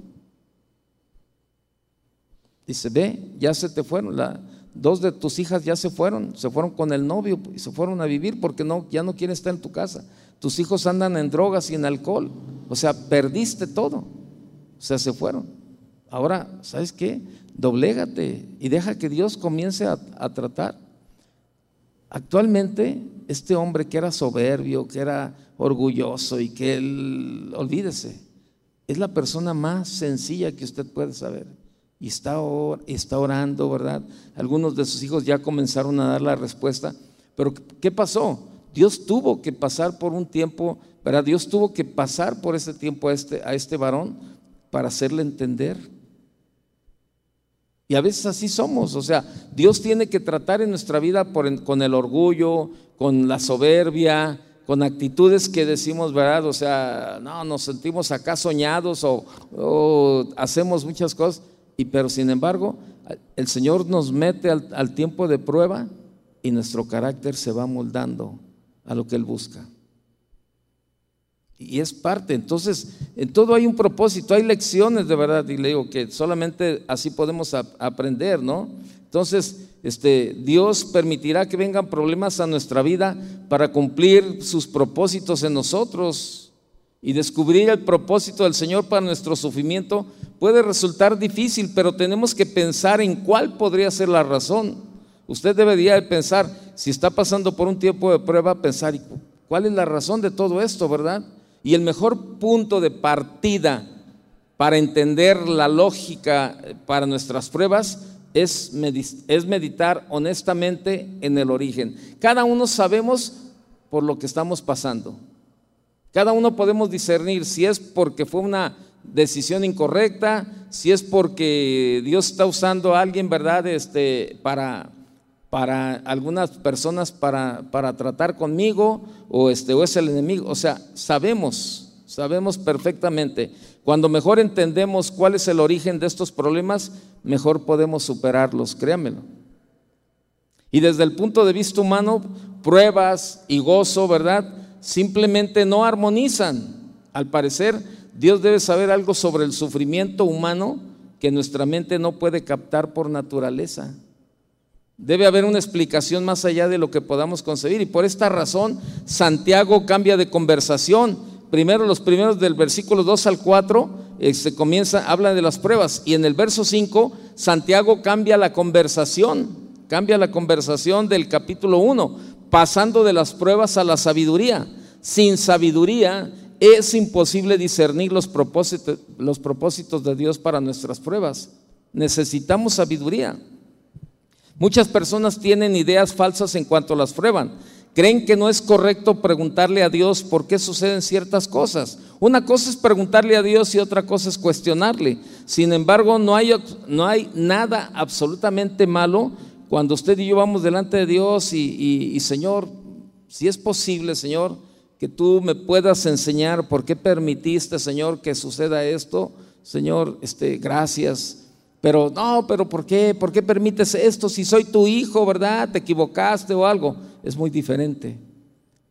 Dice, ve, ya se te fueron, la, dos de tus hijas ya se fueron, se fueron con el novio y se fueron a vivir porque no, ya no quieren estar en tu casa. Tus hijos andan en drogas y en alcohol, o sea, perdiste todo, o sea, se fueron. Ahora, ¿sabes qué? Doblégate y deja que Dios comience a, tratar. Actualmente, este hombre que era soberbio, que era orgulloso y que él, olvídese, es la persona más sencilla que usted puede saber. Y está, está orando, ¿verdad? Algunos de sus hijos ya comenzaron a dar la respuesta. Pero ¿qué pasó? Dios tuvo que pasar por un tiempo, ¿verdad? Dios tuvo que pasar por ese tiempo a este, a este varón para hacerle entender y a veces así somos, o sea, Dios tiene que tratar en nuestra vida con el orgullo, con la soberbia, con actitudes que decimos, ¿verdad? O sea, no, nos sentimos acá soñados o, hacemos muchas cosas, y, pero sin embargo, el Señor nos mete al, al tiempo de prueba y nuestro carácter se va moldando a lo que Él busca. Y es parte, entonces, en todo hay un propósito, hay lecciones de verdad, y le digo que solamente así podemos aprender, ¿no? Entonces, este, Dios permitirá que vengan problemas a nuestra vida para cumplir sus propósitos en nosotros y descubrir el propósito del Señor para nuestro sufrimiento puede resultar difícil, pero tenemos que pensar en cuál podría ser la razón. Usted debería pensar, si está pasando por un tiempo de prueba, pensar, ¿cuál es la razón de todo esto, verdad? Y el mejor punto de partida para entender la lógica para nuestras pruebas es, meditar honestamente en el origen. Cada uno sabemos por lo que estamos pasando. Cada uno podemos discernir si es porque fue una decisión incorrecta, si es porque Dios está usando a alguien, ¿verdad? Este, para, para algunas personas para, para tratar conmigo o, este, o es el enemigo. O sea, sabemos, sabemos perfectamente. Cuando mejor entendemos cuál es el origen de estos problemas, mejor podemos superarlos, créanmelo. Y desde el punto de vista humano, pruebas y gozo, ¿verdad? Simplemente no armonizan. Al parecer, Dios debe saber algo sobre el sufrimiento humano que nuestra mente no puede captar por naturaleza. Debe haber una explicación más allá de lo que podamos concebir. Y por esta razón, Santiago cambia de conversación. Primero, los primeros del versículo 2 al 4, eh, se comienza, habla de las pruebas. Y en el verso 5, Santiago cambia la conversación, cambia la conversación del capítulo 1, pasando de las pruebas a la sabiduría. Sin sabiduría es imposible discernir los propósitos, los propósitos de Dios para nuestras pruebas. Necesitamos sabiduría. Muchas personas tienen ideas falsas en cuanto las prueban. Creen que no es correcto preguntarle a Dios por qué suceden ciertas cosas. Una cosa es preguntarle a Dios y otra cosa es cuestionarle. Sin embargo, no hay, no hay nada absolutamente malo cuando usted y yo vamos delante de Dios y, y Señor, si es posible, Señor, que tú me puedas enseñar por qué permitiste, Señor, que suceda esto. Señor, este, gracias. Pero no, pero ¿por qué? ¿Por qué permites esto? Si soy tu hijo, ¿verdad? Te equivocaste o algo. Es muy diferente.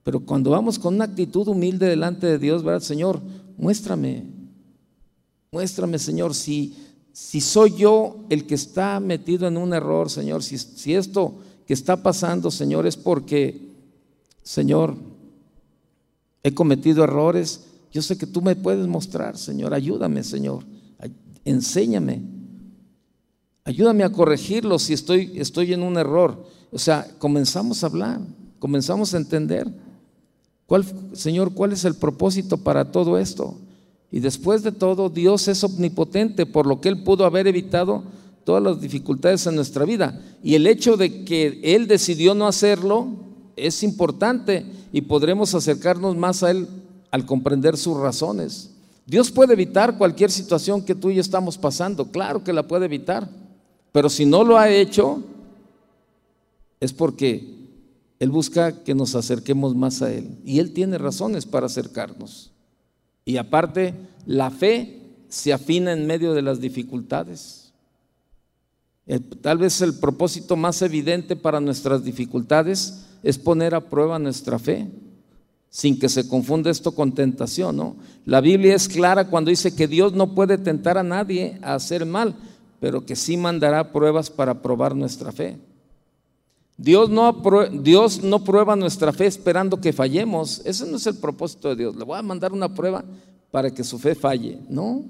Pero cuando vamos con una actitud humilde delante de Dios, ¿verdad? Señor, muéstrame. Muéstrame, Señor, si, si soy yo el que está metido en un error, Señor, si, si esto que está pasando, Señor, es porque, Señor, He cometido errores. Yo sé que tú me puedes mostrar, Señor. Ayúdame, Señor. Enséñame. Ayúdame a corregirlo si estoy, estoy en un error. O sea, comenzamos a hablar, comenzamos a entender. ¿Cuál, Señor, cuál es el propósito para todo esto? Y después de todo, Dios es omnipotente, por lo que Él pudo haber evitado todas las dificultades en nuestra vida. Y el hecho de que Él decidió no hacerlo es importante y podremos acercarnos más a Él al comprender sus razones. Dios puede evitar cualquier situación que tú y yo estamos pasando, claro que la puede evitar, pero si no lo ha hecho, es porque Él busca que nos acerquemos más a Él. Y Él tiene razones para acercarnos. Y aparte, la fe se afina en medio de las dificultades. tal vez el propósito más evidente para nuestras dificultades es poner a prueba nuestra fe, sin que se confunda esto con tentación, ¿no? La Biblia es clara cuando dice que Dios no puede tentar a nadie a hacer mal, pero que sí mandará pruebas para probar nuestra fe. Dios no, Dios no prueba nuestra fe esperando que fallemos. Ese no es el propósito de Dios. Le voy a mandar una prueba para que su fe falle. No.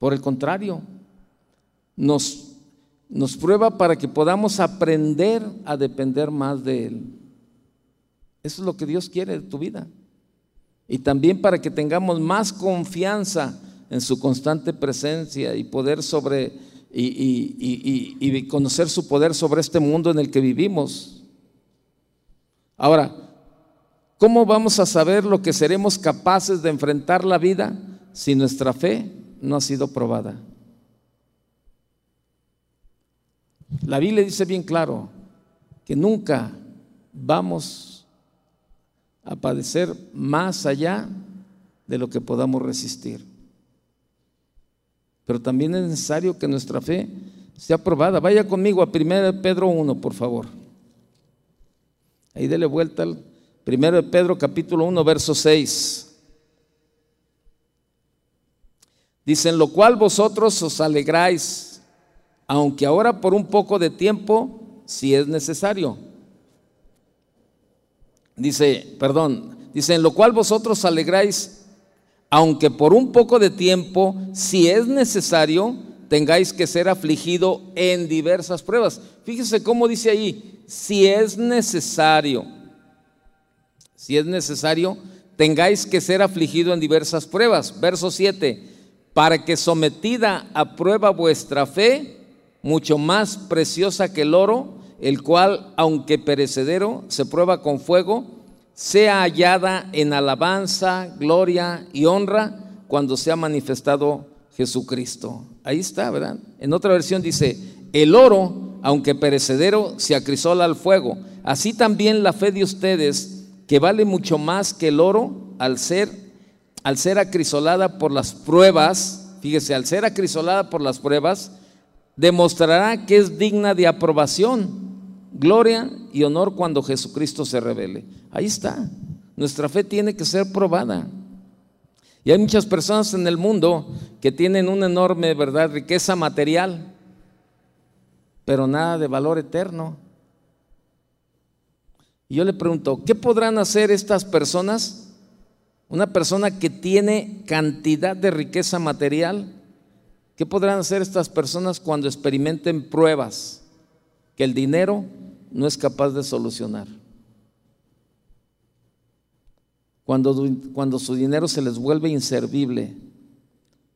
Por el contrario, nos, nos prueba para que podamos aprender a depender más de Él. Eso es lo que Dios quiere de tu vida. Y también para que tengamos más confianza en su constante presencia y poder sobre y, conocer su poder sobre este mundo en el que vivimos. Ahora, ¿cómo vamos a saber lo que seremos capaces de enfrentar la vida si nuestra fe no ha sido probada? La Biblia dice bien claro que nunca vamos a padecer más allá de lo que podamos resistir. Pero también es necesario que nuestra fe sea probada. Vaya conmigo a 1 Pedro 1, por favor. Ahí dele vuelta al 1 Pedro capítulo 1, verso 6. Dice, en lo cual vosotros os alegráis, aunque ahora por un poco de tiempo, si es necesario. Dice, perdón, dice, en lo cual vosotros alegráis aunque por un poco de tiempo, si es necesario, tengáis que ser afligido en diversas pruebas. Fíjese cómo dice ahí, si es necesario, si es necesario, tengáis que ser afligido en diversas pruebas. Verso 7, para que sometida a prueba vuestra fe, mucho más preciosa que el oro, el cual, aunque perecedero, se prueba con fuego, sea hallada en alabanza, gloria y honra cuando sea manifestado Jesucristo. Ahí está, ¿verdad? En otra versión dice, el oro, aunque perecedero, se acrisola al fuego. Así también la fe de ustedes, que vale mucho más que el oro, al ser, al ser acrisolada por las pruebas, fíjese, al ser acrisolada por las pruebas, demostrará que es digna de aprobación gloria y honor cuando Jesucristo se revele. Ahí está. Nuestra fe tiene que ser probada. Y hay muchas personas en el mundo que tienen una enorme, ¿verdad?, riqueza material, pero nada de valor eterno. Y yo le pregunto, ¿qué podrán hacer estas personas? Una persona que tiene cantidad de riqueza material, ¿qué podrán hacer estas personas cuando experimenten pruebas? Que el dinero no es capaz de solucionar. Cuando, cuando su dinero se les vuelve inservible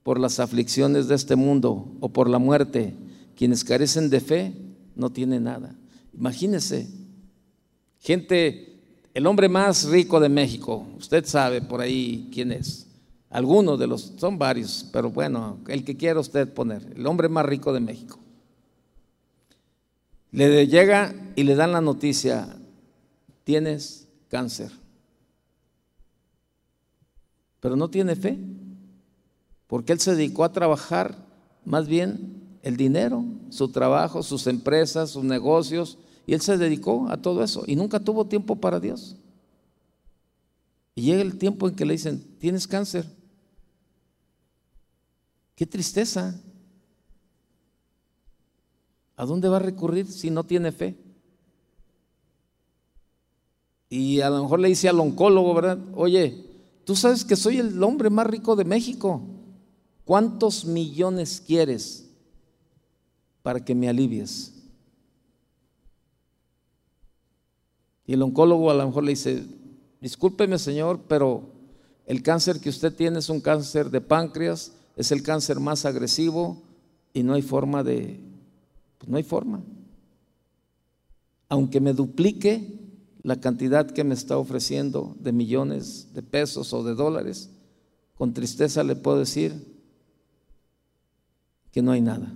por las aflicciones de este mundo o por la muerte, quienes carecen de fe no tienen nada. Imagínese, gente, el hombre más rico de México, usted sabe por ahí quién es. Algunos de los, son varios, pero bueno, el que quiera usted poner, el hombre más rico de México. Le llega y le dan la noticia, tienes cáncer. Pero no tiene fe, porque él se dedicó a trabajar más bien el dinero, su trabajo, sus empresas, sus negocios, y él se dedicó a todo eso y nunca tuvo tiempo para Dios. Y llega el tiempo en que le dicen, tienes cáncer. Qué tristeza. ¿A dónde va a recurrir si no tiene fe? Y a lo mejor le dice al oncólogo, ¿verdad? Oye, tú sabes que soy el hombre más rico de México. ¿Cuántos millones quieres para que me alivies? Y el oncólogo a lo mejor le dice, discúlpeme señor, pero el cáncer que usted tiene es un cáncer de páncreas, es el cáncer más agresivo y no hay forma de, pues no hay forma. Aunque me duplique la cantidad que me está ofreciendo de millones de pesos o de dólares, con tristeza le puedo decir que no hay nada.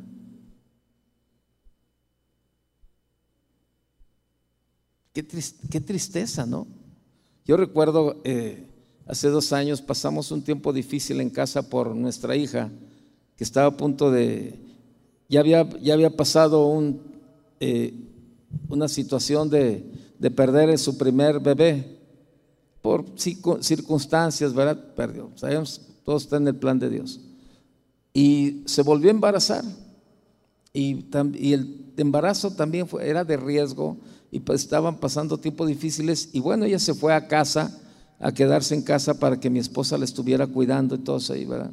Qué, tristeza, ¿no? Yo recuerdo, eh, hace dos años pasamos un tiempo difícil en casa por nuestra hija, que estaba a punto de, ya había, ya había pasado eh, una situación de, de perder su primer bebé por circunstancias, ¿verdad? Perdió. Sabemos, todo está en el plan de Dios. Y se volvió a embarazar. Y, el embarazo también era de riesgo y pues estaban pasando tiempos difíciles y bueno, ella se fue a casa, a quedarse en casa para que mi esposa la estuviera cuidando y todo eso ahí, ¿verdad?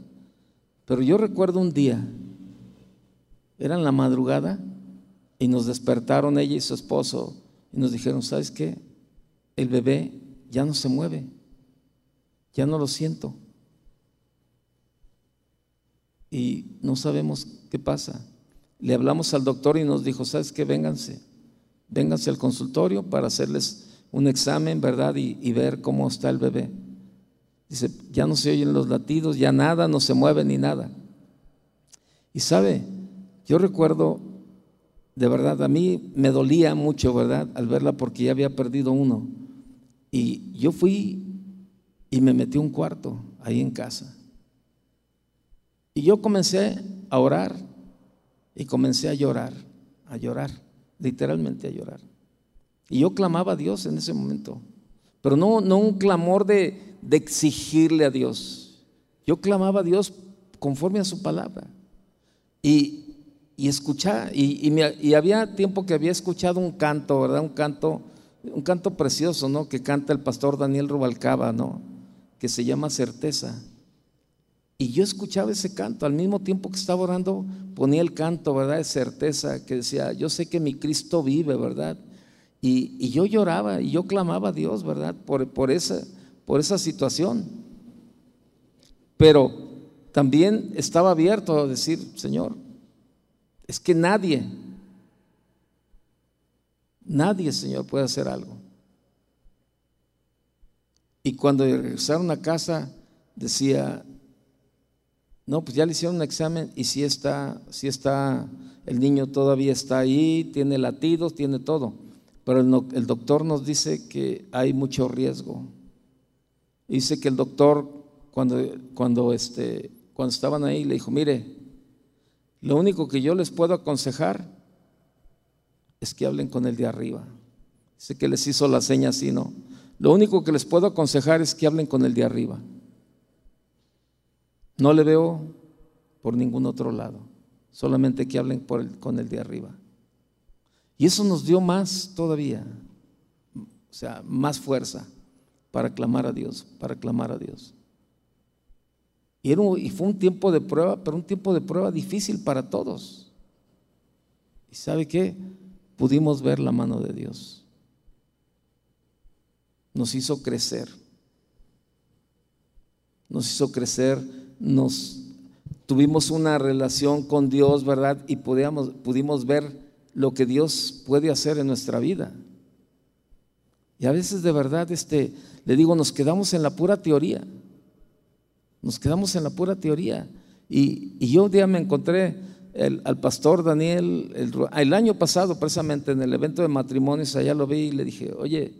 Pero yo recuerdo un día, era en la madrugada y nos despertaron ella y su esposo y nos dijeron, ¿sabes qué? El bebé ya no se mueve, ya no lo siento. Y no sabemos qué pasa. Le hablamos al doctor y nos dijo, ¿sabes qué? Vénganse vénganse al consultorio para hacerles un examen, ¿verdad? Y, ver cómo está el bebé. Dice, ya no se oyen los latidos, ya nada, no se mueve ni nada. Y sabe, yo recuerdo, de verdad, a mí me dolía mucho, ¿verdad? Al verla porque ya había perdido uno. Y yo fui y me metí un cuarto ahí en casa. Y yo comencé a orar y comencé a llorar, a llorar literalmente a llorar. Y yo clamaba a Dios en ese momento, pero no, no un clamor de, exigirle a Dios. Yo clamaba a Dios conforme a su palabra. Y, y escuchaba, y, y, había tiempo que había escuchado un canto, ¿verdad? Un canto, un canto precioso, ¿no? Que canta el pastor Daniel Rubalcaba, ¿no? Que se llama Certeza. Y yo escuchaba ese canto, al mismo tiempo que estaba orando, ponía el canto, ¿verdad? De certeza, que decía, yo sé que mi Cristo vive, ¿verdad? Y, yo lloraba y yo clamaba a Dios, ¿verdad? Por, por, esa, por esa situación. Pero también estaba abierto a decir, Señor, es que nadie, nadie, Señor, puede hacer algo. Y cuando regresaron a casa, decía, no, pues ya le hicieron un examen y si está, si está, el niño todavía está ahí, tiene latidos, tiene todo. Pero el, doctor nos dice que hay mucho riesgo. Dice que el doctor, cuando, cuando, este, cuando estaban ahí, le dijo, mire, lo único que yo les puedo aconsejar es que hablen con el de arriba. Dice que les hizo la seña así, ¿no? Lo único que les puedo aconsejar es que hablen con el de arriba. No le veo por ningún otro lado, solamente que hablen con el de arriba. Y eso nos dio más todavía, o sea, más fuerza para clamar a Dios, para clamar a Dios. Y, y fue un tiempo de prueba, pero un tiempo de prueba difícil para todos. ¿Y sabe qué? Pudimos ver la mano de Dios. Nos hizo crecer. Nos hizo crecer nos tuvimos una relación con Dios, ¿verdad? Y pudimos ver lo que Dios puede hacer en nuestra vida. Y a veces de verdad, este, le digo, nos quedamos en la pura teoría. Nos quedamos en la pura teoría. Y, yo un día me encontré al pastor Daniel el, año pasado, precisamente en el evento de matrimonios, allá lo vi y le dije, oye,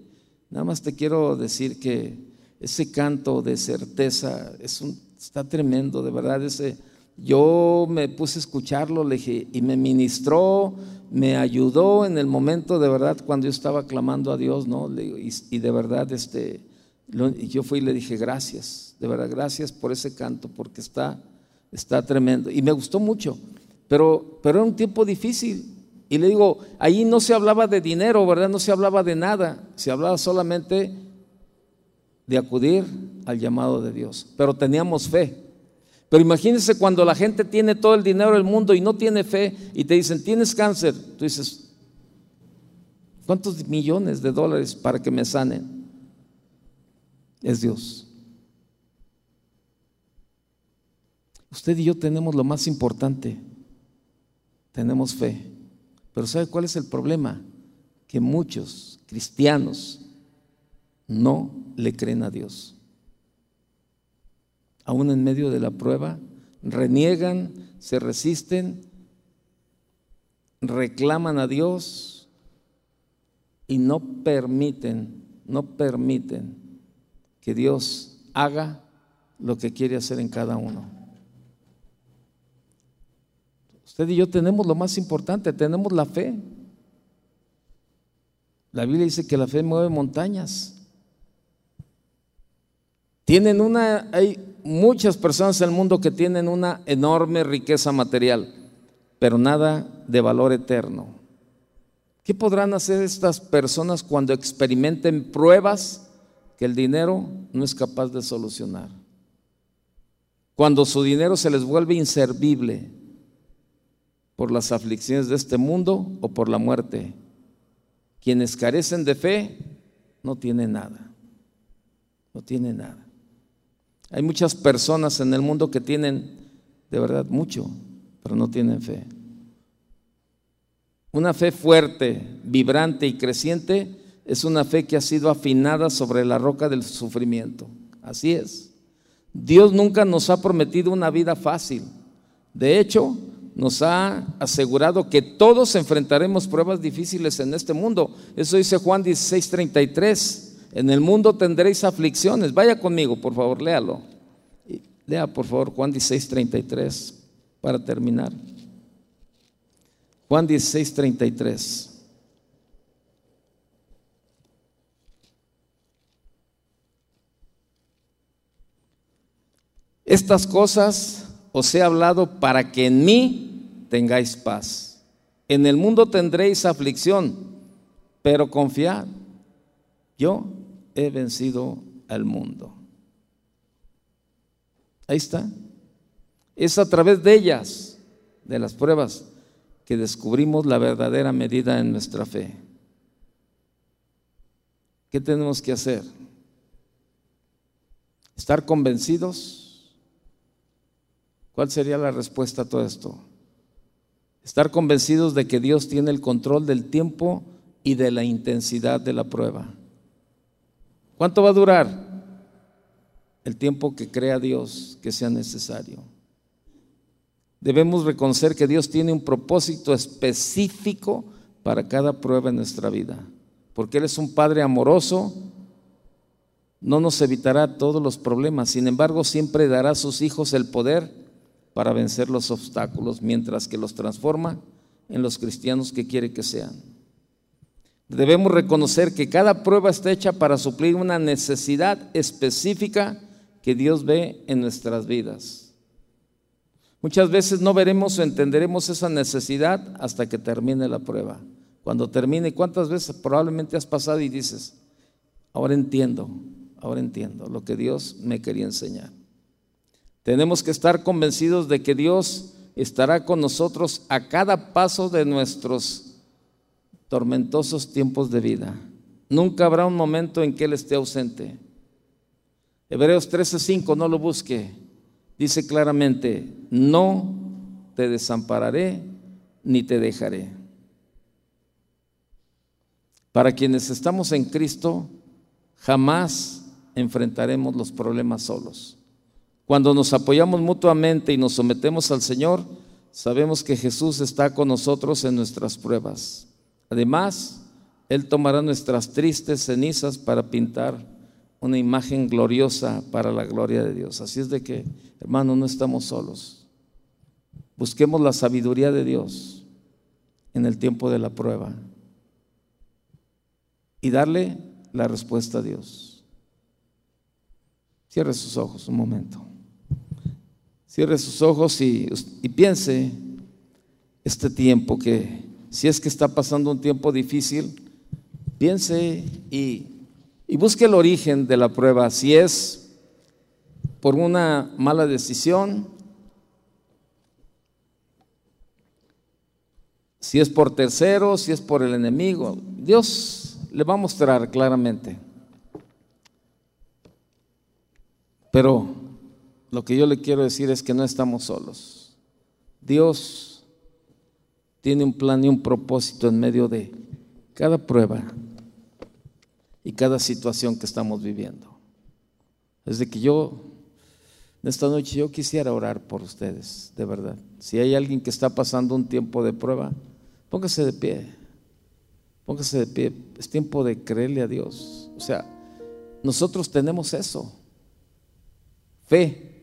nada más te quiero decir que ese canto de certeza está tremendo, de verdad. Ese, yo me puse a escucharlo le dije, y me ministró, me ayudó en el momento de verdad cuando yo estaba clamando a Dios, ¿no? Y, de verdad, este, yo fui y le dije, gracias, de verdad, gracias por ese canto, porque está, está tremendo. Y me gustó mucho, pero, pero era un tiempo difícil, Y le digo, ahí no se hablaba de dinero, ¿verdad? No se hablaba de nada, se hablaba solamente de acudir al llamado de Dios. Pero teníamos fe. Pero imagínense cuando la gente tiene todo el dinero del mundo y no tiene fe y te dicen, tienes cáncer, tú dices, ¿cuántos millones de dólares para que me sanen? Es Dios. Usted y yo tenemos lo más importante, tenemos fe. Pero ¿sabe cuál es el problema? Que muchos cristianos no le creen a Dios. Aún en medio de la prueba, reniegan, se resisten, reclaman a Dios y no permiten, no permiten que Dios haga lo que quiere hacer en cada uno. Usted y yo tenemos lo más importante, tenemos la fe. La Biblia dice que la fe mueve montañas. Tienen una, hay muchas personas en el mundo que tienen una enorme riqueza material, pero nada de valor eterno. ¿Qué podrán hacer estas personas cuando experimenten pruebas que el dinero no es capaz de solucionar? Cuando su dinero se les vuelve inservible, por las aflicciones de este mundo o por la muerte. Quienes carecen de fe no tienen nada. No tienen nada. Hay muchas personas en el mundo que tienen de verdad mucho, pero no tienen fe. Una fe fuerte, vibrante y creciente es una fe que ha sido afinada sobre la roca del sufrimiento. Así es. Dios nunca nos ha prometido una vida fácil. De hecho, nos ha asegurado que todos enfrentaremos pruebas difíciles en este mundo. Eso dice Juan 16:33. En el mundo tendréis aflicciones. Vaya conmigo, por favor, léalo. Lea, por favor, Juan 16:33 para terminar. Juan 16:33. Estas cosas os he hablado para que en mí tengáis paz. En el mundo tendréis aflicción, pero confiad, yo he vencido al mundo. Ahí está. Es a través de ellas, de las pruebas, que descubrimos la verdadera medida en nuestra fe. ¿Qué tenemos que hacer? Estar convencidos ¿Cuál sería la respuesta a todo esto? Estar convencidos de que Dios tiene el control del tiempo y de la intensidad de la prueba. ¿Cuánto va a durar? El tiempo que crea Dios que sea necesario. Debemos reconocer que Dios tiene un propósito específico para cada prueba en nuestra vida. Porque Él es un Padre amoroso, no nos evitará todos los problemas. Sin embargo, siempre dará a sus hijos el poder para vencer los obstáculos, mientras que los transforma en los cristianos que quiere que sean. Debemos reconocer que cada prueba está hecha para suplir una necesidad específica que Dios ve en nuestras vidas. Muchas veces no veremos o entenderemos esa necesidad hasta que termine la prueba. Cuando termine, ¿cuántas veces probablemente has pasado y dices, ahora entiendo, ahora entiendo lo que Dios me quería enseñar? Tenemos que estar convencidos de que Dios estará con nosotros a cada paso de nuestros tormentosos tiempos de vida. Nunca habrá un momento en que Él esté ausente. Hebreos 13:5, no lo busque. Dice claramente, no te desampararé ni te dejaré. Para quienes estamos en Cristo, jamás enfrentaremos los problemas solos. Cuando nos apoyamos mutuamente y nos sometemos al Señor, sabemos que Jesús está con nosotros en nuestras pruebas. Además, Él tomará nuestras tristes cenizas para pintar una imagen gloriosa para la gloria de Dios. Así es de que, hermano, no estamos solos. Busquemos la sabiduría de Dios en el tiempo de la prueba y darle la respuesta a Dios. Cierre sus ojos un momento. Cierre sus ojos y, piense este tiempo que si es que está pasando un tiempo difícil, piense y, y busque el origen de la prueba. Si es por una mala decisión, si es por terceros, si es por el enemigo, Dios le va a mostrar claramente. Pero lo que yo le quiero decir es que no estamos solos. Dios tiene un plan y un propósito en medio de cada prueba y cada situación que estamos viviendo. Desde que yo, esta noche, yo quisiera orar por ustedes, de verdad. Si hay alguien que está pasando un tiempo de prueba, póngase de pie. Póngase de pie. Es tiempo de creerle a Dios. O sea, nosotros tenemos eso. Fe.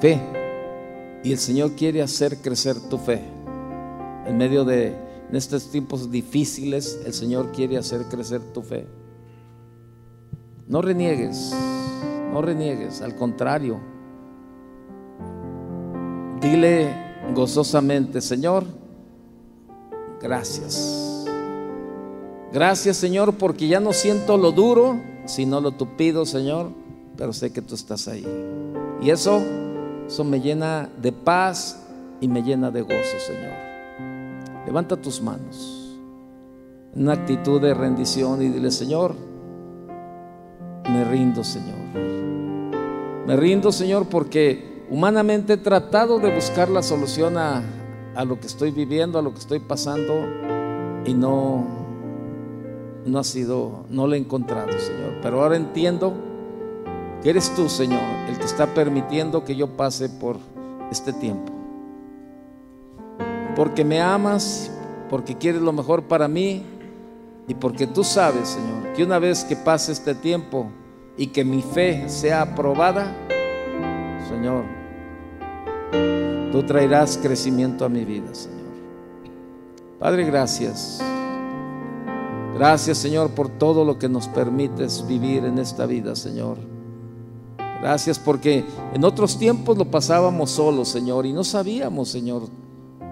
Fe. Y el Señor quiere hacer crecer tu fe. En medio de en estos tiempos difíciles, el Señor quiere hacer crecer tu fe. No reniegues, no reniegues, al contrario. Dile gozosamente, Señor, gracias. Gracias, Señor, porque ya no siento lo duro, sino lo tupido, Señor pero sé que tú estás ahí. Y eso, eso me llena de paz y me llena de gozo, Señor. Levanta tus manos en una actitud de rendición y dile, Señor, me rindo, Señor. Me rindo, Señor, porque humanamente he tratado de buscar la solución a, a lo que estoy viviendo, a lo que estoy pasando, y no, no ha sido, no lo he encontrado, Señor. Pero ahora entiendo eres tú, Señor, el que está permitiendo que yo pase por este tiempo. Porque me amas, porque quieres lo mejor para mí y porque tú sabes, Señor, que una vez que pase este tiempo y que mi fe sea aprobada, Señor, tú traerás crecimiento a mi vida, Señor. Padre, gracias. Gracias, Señor, por todo lo que nos permites vivir en esta vida, Señor. Gracias porque en otros tiempos lo pasábamos solos, Señor, y no sabíamos, Señor.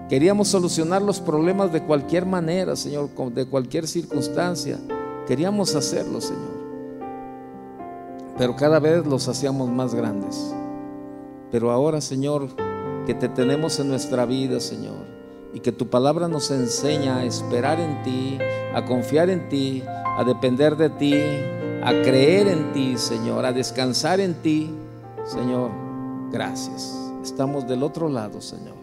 Queríamos solucionar los problemas de cualquier manera, Señor, de cualquier circunstancia. Queríamos hacerlo, Señor. Pero cada vez los hacíamos más grandes. Pero ahora, Señor, que te tenemos en nuestra vida, Señor, y que tu palabra nos enseña a esperar en ti, a confiar en ti, a depender de ti, a creer en ti, Señor, a descansar en ti, Señor, gracias. Estamos del otro lado, Señor,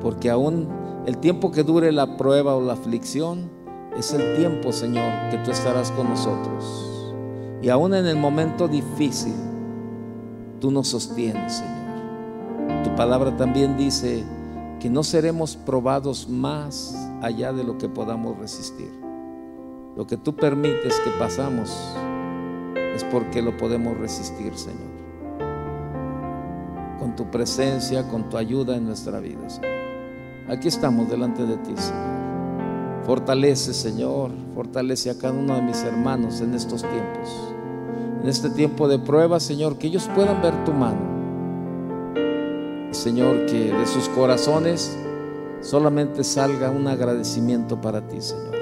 porque aún el tiempo que dure la prueba o la aflicción es el tiempo, Señor, que tú estarás con nosotros. Y aún en el momento difícil, tú nos sostienes, Señor. Tu palabra también dice que no seremos probados más allá de lo que podamos resistir. Lo que tú permites que pasamos es porque lo podemos resistir, Señor. Con tu presencia, con tu ayuda en nuestra vida, Señor. Aquí estamos delante de ti, Señor. Fortalece, Señor, fortalece a cada uno de mis hermanos en estos tiempos. En este tiempo de prueba, Señor, que ellos puedan ver tu mano. Señor, que de sus corazones solamente salga un agradecimiento para ti, Señor.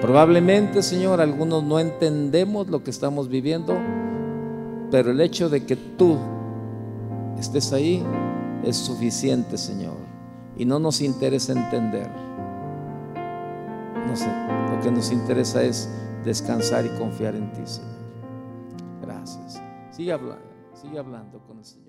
Probablemente, Señor, algunos no entendemos lo que estamos viviendo, pero el hecho de que tú estés ahí es suficiente, Señor. Y no nos interesa entender. No sé, lo que nos interesa es descansar y confiar en ti, Señor. Gracias. Sigue hablando, sigue hablando con el Señor.